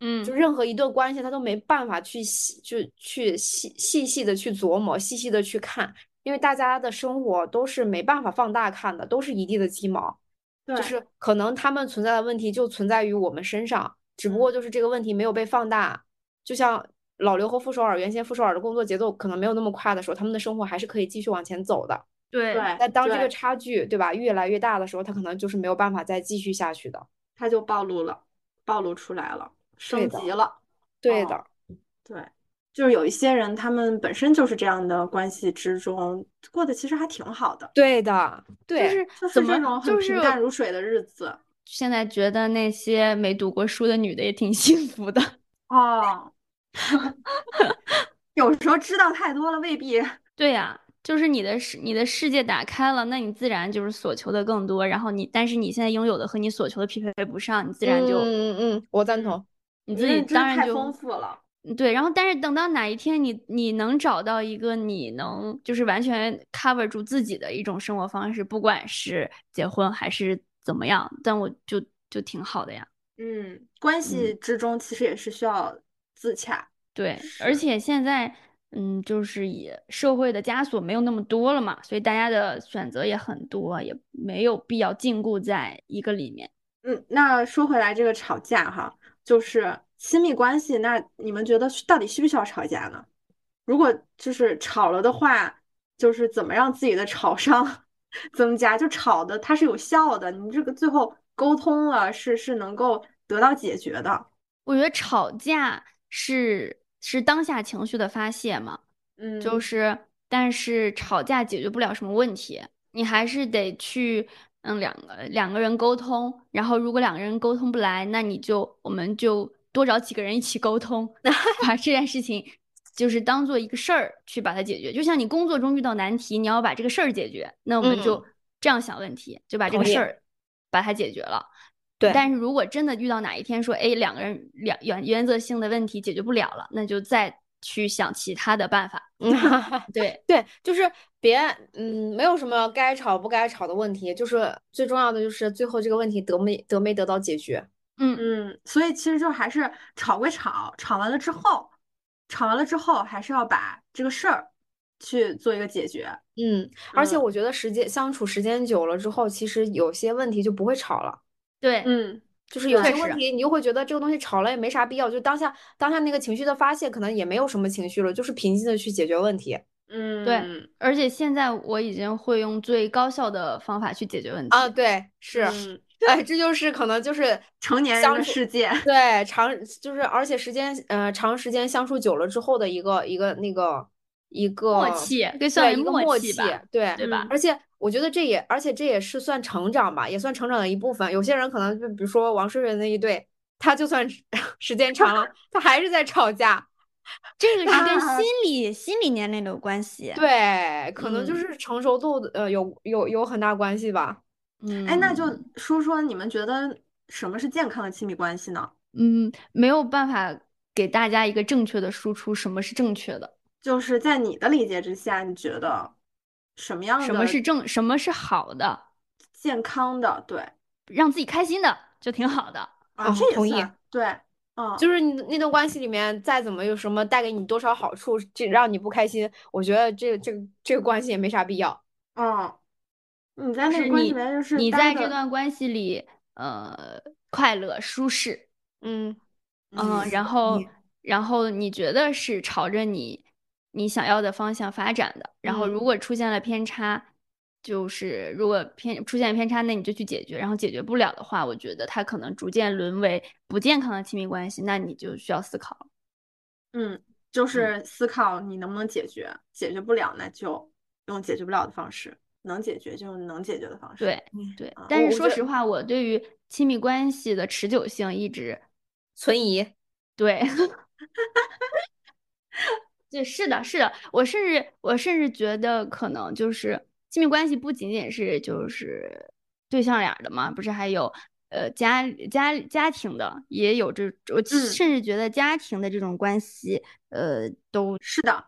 嗯，就任何一段关系，他都没办法去细，就去细细细的去琢磨，细细的去看，因为大家的生活都是没办法放大看的，都是一地的鸡毛，就是可能他们存在的问题就存在于我们身上，只不过就是这个问题没有被放大。就像老刘和傅首尔原先傅首尔的工作节奏可能没有那么快的时候，他们的生活还是可以继续往前走的。对，但当这个差距对吧越来越大的时候，他可能就是没有办法再继续下去的，他就暴露了，暴露出来了，升级了。对的，对，就是有一些人，他们本身就是这样的关系之中过得其实还挺好的。对的，对，就是就是这种很平淡如水的日子。现在觉得那些没读过书的女的也挺 幸福的哦。有时候知道太多了未必。对呀。就是你的世，你的世界打开了，那你自然就是所求的更多。然后你，但是你现在拥有的和你所求的匹配不上，你自然就，嗯嗯嗯，我赞同。你自己当然就太丰富了。对，然后但是等到哪一天你你能找到一个你能就是完全 cover 住自己的一种生活方式，不管是结婚还是怎么样，但我就就挺好的呀。嗯，关系之中其实也是需要自洽。对，而且现在。嗯，就是也社会的枷锁没有那么多了嘛，所以大家的选择也很多，也没有必要禁锢在一个里面。嗯，那说回来，这个吵架哈，就是亲密关系，那你们觉得到底需不需要吵架呢？如果就是吵了的话，就是怎么让自己的吵伤 增加？就吵的它是有效的，你这个最后沟通了是是能够得到解决的。我觉得吵架是。是当下情绪的发泄嘛？嗯，就是，但是吵架解决不了什么问题，你还是得去，嗯，两个两个人沟通，然后如果两个人沟通不来，那你就我们就多找几个人一起沟通，把这件事情就是当做一个事儿去把它解决。就像你工作中遇到难题，你要把这个事儿解决，那我们就这样想问题，就把这个事儿把它解决了。对，但是如果真的遇到哪一天说，哎，两个人两原原则性的问题解决不了了，那就再去想其他的办法。对 对，就是别嗯，没有什么该吵不该吵的问题，就是最重要的就是最后这个问题得没得没得到解决。嗯嗯，所以其实就还是吵归吵，吵完了之后，吵完了之后还是要把这个事儿去做一个解决。嗯，而且我觉得时间相处时间久了之后，其实有些问题就不会吵了。对，嗯，就是有些问题，你就会觉得这个东西吵了也没啥必要，就当下当下那个情绪的发泄，可能也没有什么情绪了，就是平静的去解决问题。嗯，对，而且现在我已经会用最高效的方法去解决问题啊，对，是，哎，这就是可能就是成年人的世界，对，长就是而且时间呃长时间相处久了之后的一个一个那个一个默契，对，一个默契，对对吧？而且。我觉得这也，而且这也是算成长吧，也算成长的一部分。有些人可能就比如说王诗蕊那一对，他就算 时间长了，他还是在吵架。这个是跟 心理心理年龄有关系。对，可能就是成熟度的呃有有有很大关系吧。嗯，哎，那就说说你们觉得什么是健康的亲密关系呢？嗯，没有办法给大家一个正确的输出，什么是正确的？就是在你的理解之下，你觉得什么样的？什么是正？什么是好的？健康的，对，让自己开心的就挺好的啊。这也同意，对，嗯，就是你那段关系里面再怎么有什么带给你多少好处，这让你不开心，我觉得这这个这个关系也没啥必要。嗯，你在那个关系里面就是你在这段关系里，呃，快乐舒适，嗯嗯，然后然后你觉得是朝着你你想要的方向发展的，然后如果出现了偏差。就是如果偏出现偏差，那你就去解决。然后解决不了的话，我觉得它可能逐渐沦为不健康的亲密关系，那你就需要思考。嗯，就是思考你能不能解决，解决不了那就用解决不了的方式，能解决就用能解决的方式。对对，但是说实话，我对于亲密关系的持久性一直存疑。对，对，是的，是的，我甚至我甚至觉得可能就是。亲密关系不仅仅是就是对象俩的嘛，不是还有呃家家家庭的，也有这我甚至觉得家庭的这种关系，呃，都是的，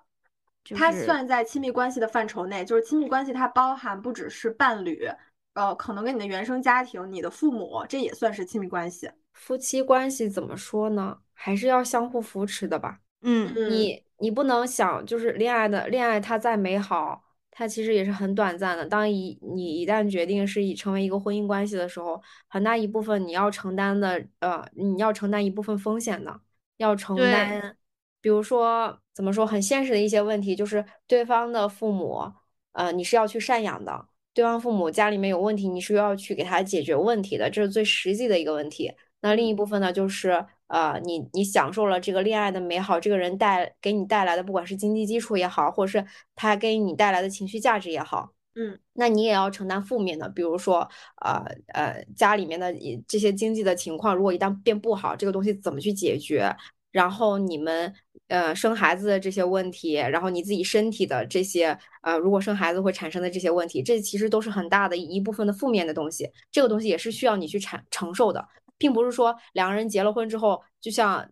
它算在亲密关系的范畴内。就是亲密关系它包含不只是伴侣，呃，可能跟你的原生家庭、你的父母，这也算是亲密关系。夫妻关系怎么说呢？还是要相互扶持的吧。嗯，你你不能想就是恋爱的恋爱，它再美好。它其实也是很短暂的。当一你一旦决定是以成为一个婚姻关系的时候，很大一部分你要承担的，呃，你要承担一部分风险的，要承担。比如说，怎么说，很现实的一些问题，就是对方的父母，呃，你是要去赡养的。对方父母家里面有问题，你是要去给他解决问题的，这是最实际的一个问题。那另一部分呢，就是。呃，你你享受了这个恋爱的美好，这个人带给你带来的，不管是经济基础也好，或者是他给你带来的情绪价值也好，嗯，那你也要承担负面的，比如说，呃呃，家里面的这些经济的情况，如果一旦变不好，这个东西怎么去解决？然后你们呃生孩子的这些问题，然后你自己身体的这些呃，如果生孩子会产生的这些问题，这其实都是很大的一部分的负面的东西，这个东西也是需要你去承承受的。并不是说两个人结了婚之后，就像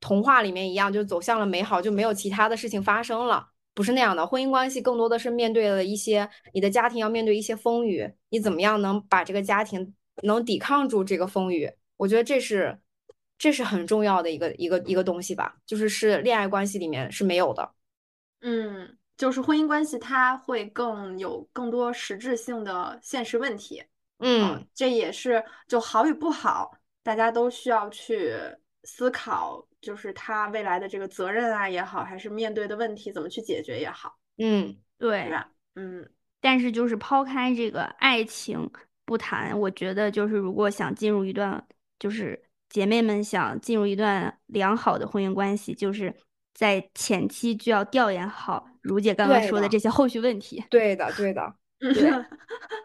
童话里面一样，就走向了美好，就没有其他的事情发生了，不是那样的。婚姻关系更多的是面对了一些你的家庭要面对一些风雨，你怎么样能把这个家庭能抵抗住这个风雨？我觉得这是这是很重要的一个一个一个东西吧，就是是恋爱关系里面是没有的。嗯，就是婚姻关系它会更有更多实质性的现实问题。嗯，这也是就好与不好。大家都需要去思考，就是他未来的这个责任啊也好，还是面对的问题怎么去解决也好。嗯，对，嗯。但是就是抛开这个爱情不谈，我觉得就是如果想进入一段，就是姐妹们想进入一段良好的婚姻关系，就是在前期就要调研好如姐刚刚说的这些后续问题。对的，对的。对，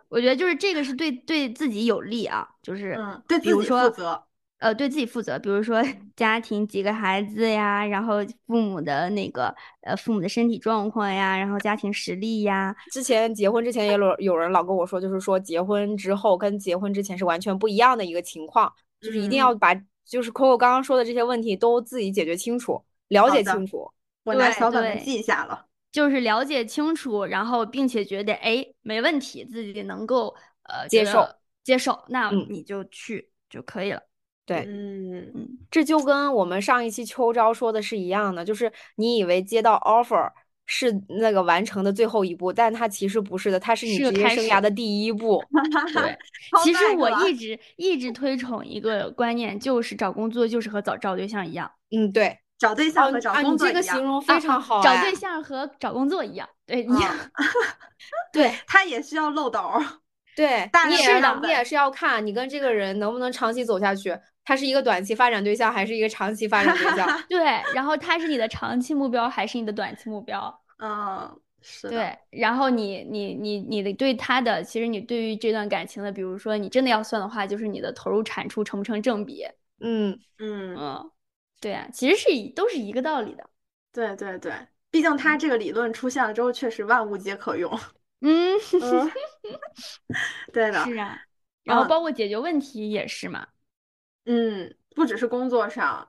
我觉得就是这个是对对自己有利啊，就是对自己负责，呃，对自己负责。比如说家庭几个孩子呀，然后父母的那个呃父母的身体状况呀，然后家庭实力呀。之前结婚之前也有有人老跟我说，就是说结婚之后跟结婚之前是完全不一样的一个情况，就是一定要把就是 Coco 刚刚说的这些问题都自己解决清楚，了解清楚。我拿小本本记下了。就是了解清楚，然后并且觉得哎没问题，自己能够呃接受接受，那你就去就可以了。对，嗯嗯，这就跟我们上一期秋招说的是一样的，就是你以为接到 offer 是那个完成的最后一步，但它其实不是的，它是你职业生涯的第一步。对，其实我一直一直推崇一个观念，就是找工作就是和找找对象一样。嗯，对。找对象和找工作一样，你这个形容非常好。找对象和找工作一样，对一 样，对他也需要漏斗。对，你也是，你也是要看你跟这个人能不能长期走下去。他是一个短期发展对象，还是一个长期发展对象？对，然后他是你的长期目标，还是你的短期目标？嗯，是。对，然后你你你你的对他的，其实你对于这段感情的，比如说你真的要算的话，就是你的投入产出成不成正比？嗯嗯嗯。对啊，其实是都是一个道理的。对对对，毕竟他这个理论出现了之后，确实万物皆可用。嗯，对的。是啊，然后包括解决问题也是嘛。嗯，不只是工作上，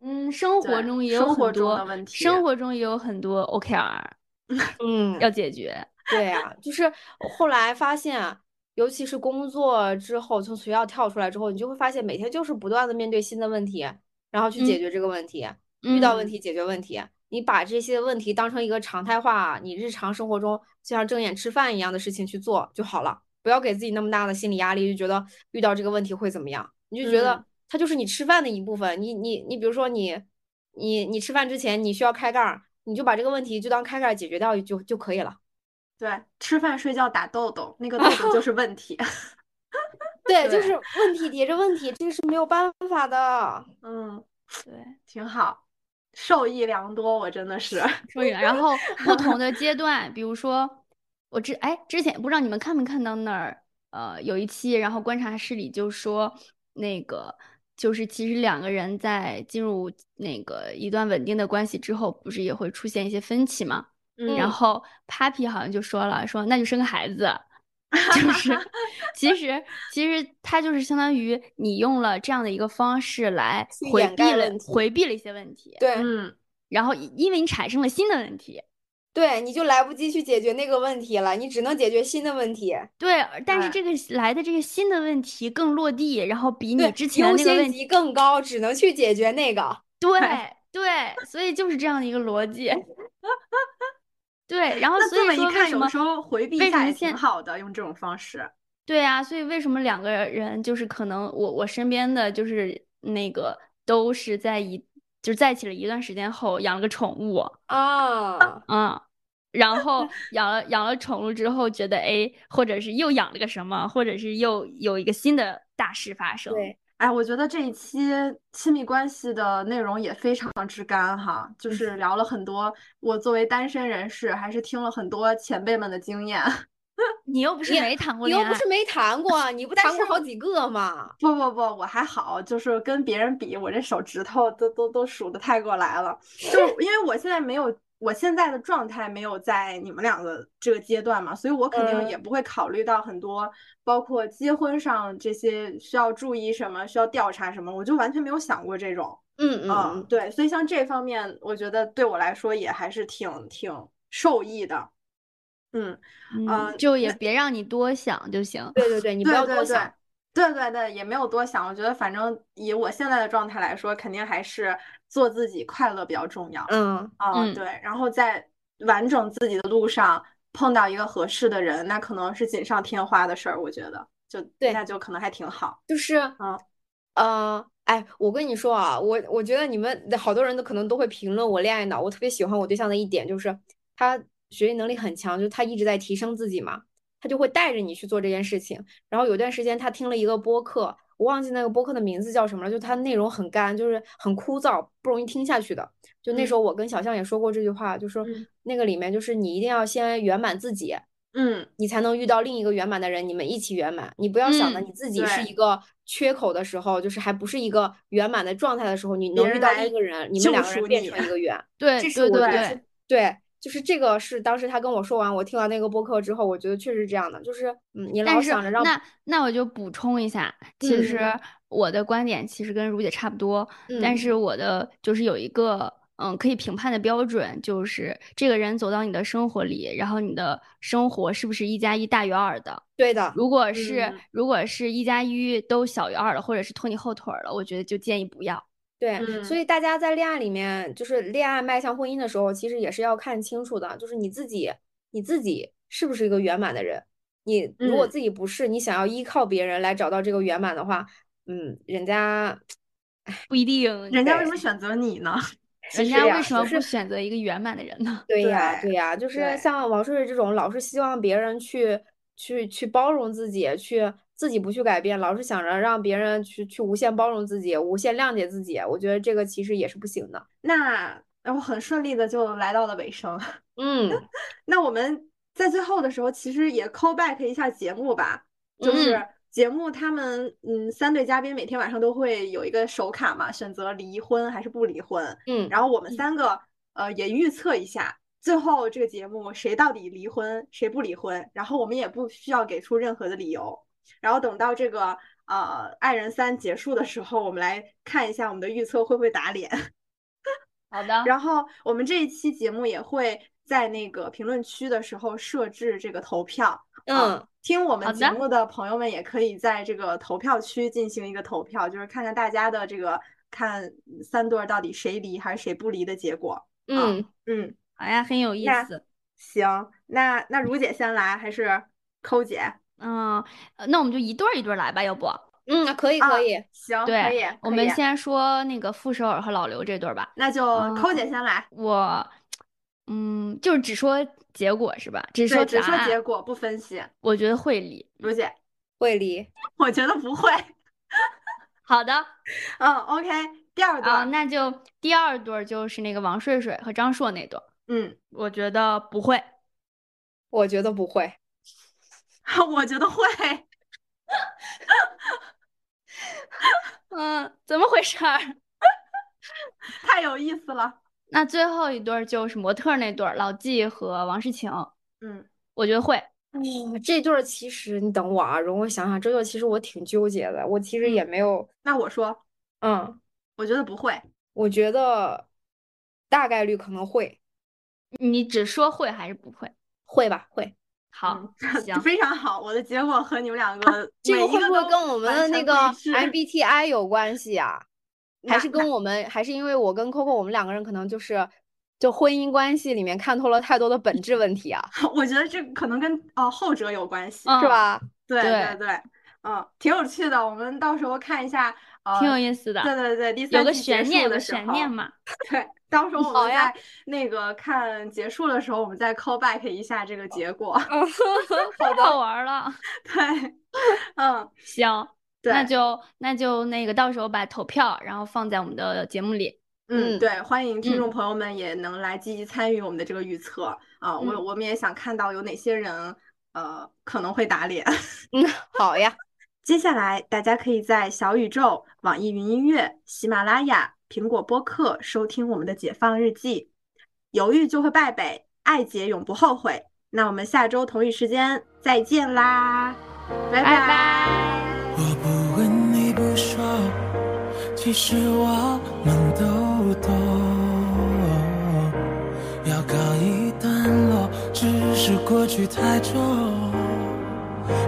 嗯，生活中也有生活中很多的问题生活中也有很多 OKR 嗯，要解决。对呀、就是后来发现啊，尤其是工作之后，从学校跳出来之后，你就会发现每天就是不断的面对新的问题，然后去解嗯决这个问题，遇到问嗯题解决问题。你把这些问题当成一个常态化，你日常生活中就像睁眼吃饭一样的事情去做就好了，不要给自己那么大的心理压力，就觉得遇到这个问题会怎么样，你就觉得嗯它就是你吃饭的一部分。你你你，比如说你你你吃饭之前你需要开盖儿，你就把这个问题就当开盖儿解决掉就就可以了。对，吃饭睡觉打豆豆，那个豆豆就是问题。对，就是问题叠着问题，这个是没有办法的。嗯，对，挺好，受益良多，我真的是。受益。然后不同的阶段，比如说我之哎之前不知道你们看没看到那儿呃有一期，然后观察室里就说那个就是其实两个人在进入那个一段稳定的关系之后，不是也会出现一些分歧吗？嗯然后 Papi 好像就说了，说那就生个孩子，就是其实其实它就是相当于你用了这样的一个方式来回避了回避了一些问题，对嗯，然后因因为你产生了新的问题，对，你就来不及去解决那个问题了，你只能解决新的问题。对，但是这个来的这个新的问题更落地，然后比你，之前的优那个问题，更高，只能去解决那个。对对，所以就是这样的一个逻辑。对，然后所以这么一看，说为什么有时候回避为一下也挺好的，用这种方式。对啊，所以为什么两个人就是可能我我身边的就是那个都是在一就是在一起了一段时间后养了个宠物，啊，嗯，然后 养了养了宠物之后觉得哎，或者是又养了个什么，或者是又有一个新的大事发生。对，哎，我觉得这一期亲密关系的内容也非常之干哈，嗯就是聊了很多。我作为单身人士，还是听了很多前辈们的经验。你又不是你没谈过恋爱你又不是，没谈过，你不 谈过好几个吗？不不不，我还好，就是跟别人比，我这手指头都都都数得太过来了。就 因为我现在没有，我现在的状态没有在你们两个这个阶段嘛，所以我肯定也嗯不会考虑到很多，包括结婚上这些需要注意什么，需要调查什么，我就完全没有想过这种。嗯嗯对，所以像这方面，我觉得对我来说也还是挺挺受益的。嗯，嗯，呃就也别让你多想就行。对对对，你不要多想。对对对，也没有多想。我觉得反正以我现在的状态来说，肯定还是做自己快乐比较重要。嗯，嗯，嗯对，然后在完整自己的路上碰到一个合适的人，那可能是锦上添花的事儿。我觉得就对那就可能还挺好。就是，嗯呃，哎，我跟你说啊，我我觉得你们好多人都可能都会评论我恋爱脑。我特别喜欢我对象的一点就是他学习能力很强，就是他一直在提升自己嘛，他就会带着你去做这件事情。然后有段时间他听了一个播客，我忘记那个播客的名字叫什么了，就它内容很干，就是很枯燥，不容易听下去的。就那时候我跟小象也说过这句话，就说嗯那个里面就是你一定要先圆满自己。嗯，你才能遇到另一个圆满的人，你们一起圆满。你不要想着嗯你自己是一个缺口的时候，就是还不是一个圆满的状态的时候，你能遇到一个人，你们两个人变成一个圆。对这是对对对我觉得是，对，就是这个是当时他跟我说完，我听完那个播客之后，我觉得确实是这样的，就是嗯，你老想着让那那我就补充一下，其嗯实我的观点其实跟如姐差不多，但嗯是我的就是有一个嗯可以评判的标准，就是这个人走到你的生活里，然后你的生活是不是一加一大于二的？对的，如果是、嗯如果是一加一都小于二了，或者是拖你后腿儿了，我觉得就建议不要。对，嗯所以大家在恋爱里面，就是恋爱迈向婚姻的时候，其实也是要看清楚的，就是你自己，你自己是不是一个圆满的人？你如果嗯自己不是，你想要依靠别人来找到这个圆满的话，嗯，人家不一定，人家为什么选择你呢？人家为什么就是不选择一个圆满的人呢？对呀，对对呀，就是像王睡睡这种，老是希望别人去去去包容自己，去自己不去改变，老是想着让别人去去无限包容自己，无限谅解自己，我觉得这个其实也是不行的。那然后很顺利的就来到了尾声。嗯 那我们在最后的时候，其实也 call back 一下节目吧，就是嗯节目他们嗯三对嘉宾每天晚上都会有一个手卡嘛，选择离婚还是不离婚，嗯，然后我们三个呃也预测一下。最后这个节目谁到底离婚，谁不离婚？然后我们也不需要给出任何的理由。然后等到这个呃爱人三结束的时候，我们来看一下我们的预测会不会打脸。好的。然后我们这一期节目也会在那个评论区的时候设置这个投票。嗯，听我们节目的朋友们也可以在这个投票区进行一个投票，就是看看大家的这个看三对儿到底谁离还是谁不离的结果。嗯，嗯，好呀，很有意那思。行，那那如姐先来还是抠姐？嗯，呃那我们就一对儿一对儿来吧，要不？嗯，可以啊可以。行，可以，，我们先说那个傅首尔和老刘这对儿吧。那就扣姐嗯先来。我，嗯，就是只说结果是吧？只说，只说结果不分析。我觉得会离。如姐，会离。我觉得不会。好的，嗯，OK，第二啊，段，那就第二对儿就是那个王睡睡和张硕那对儿，嗯，我觉得不会。我觉得不会。我觉得会。嗯，怎么回事儿？太有意思了。那最后一对儿就是模特儿那对儿，老纪和王诗晴，嗯，我觉得会。哦，这对儿其实你等我啊，容我想想，这对儿其实我挺纠结的。我其实也没有，那我说，嗯，我觉得不会。我觉得大概率可能会，你只说会还是不会？会吧，会。好，行，非常好，我的结果和你们两个这个会不会跟我们的那个 MBTI 有关系啊？还是跟我们，还是因为我跟 Coco 我们两个人可能就是，就婚姻关系里面看透了太多的本质问题啊，我觉得这可能跟呃后者有关系，嗯是吧？对对对，嗯，挺有趣的。我们到时候看一下，呃，挺有意思的，对对对，第有个三季结悬念，有个悬念嘛。对，到时候我们在那个看结束的时候，我们再 call back 一下这个结果。好太好玩儿了。对，嗯，行，对，那就那就那个到时候把投票然后放在我们的节目里。嗯，嗯对，欢迎听嗯众朋友们也能来积极参与我们的这个预测啊，我嗯我们也想看到有哪些人呃可能会打脸。嗯，好呀，接下来大家可以在小宇宙、网易云音乐、喜马拉雅、苹果播客收听我们的《解放日记》。犹豫就会败北，爱姐永不后悔。那我们下周同一时间再见啦，拜拜拜。我不问你不说，其实我们都懂。要告一段落，只是过去太重。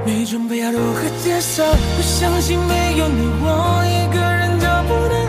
没准备要如何接受？不相信没有你，我一个人就不能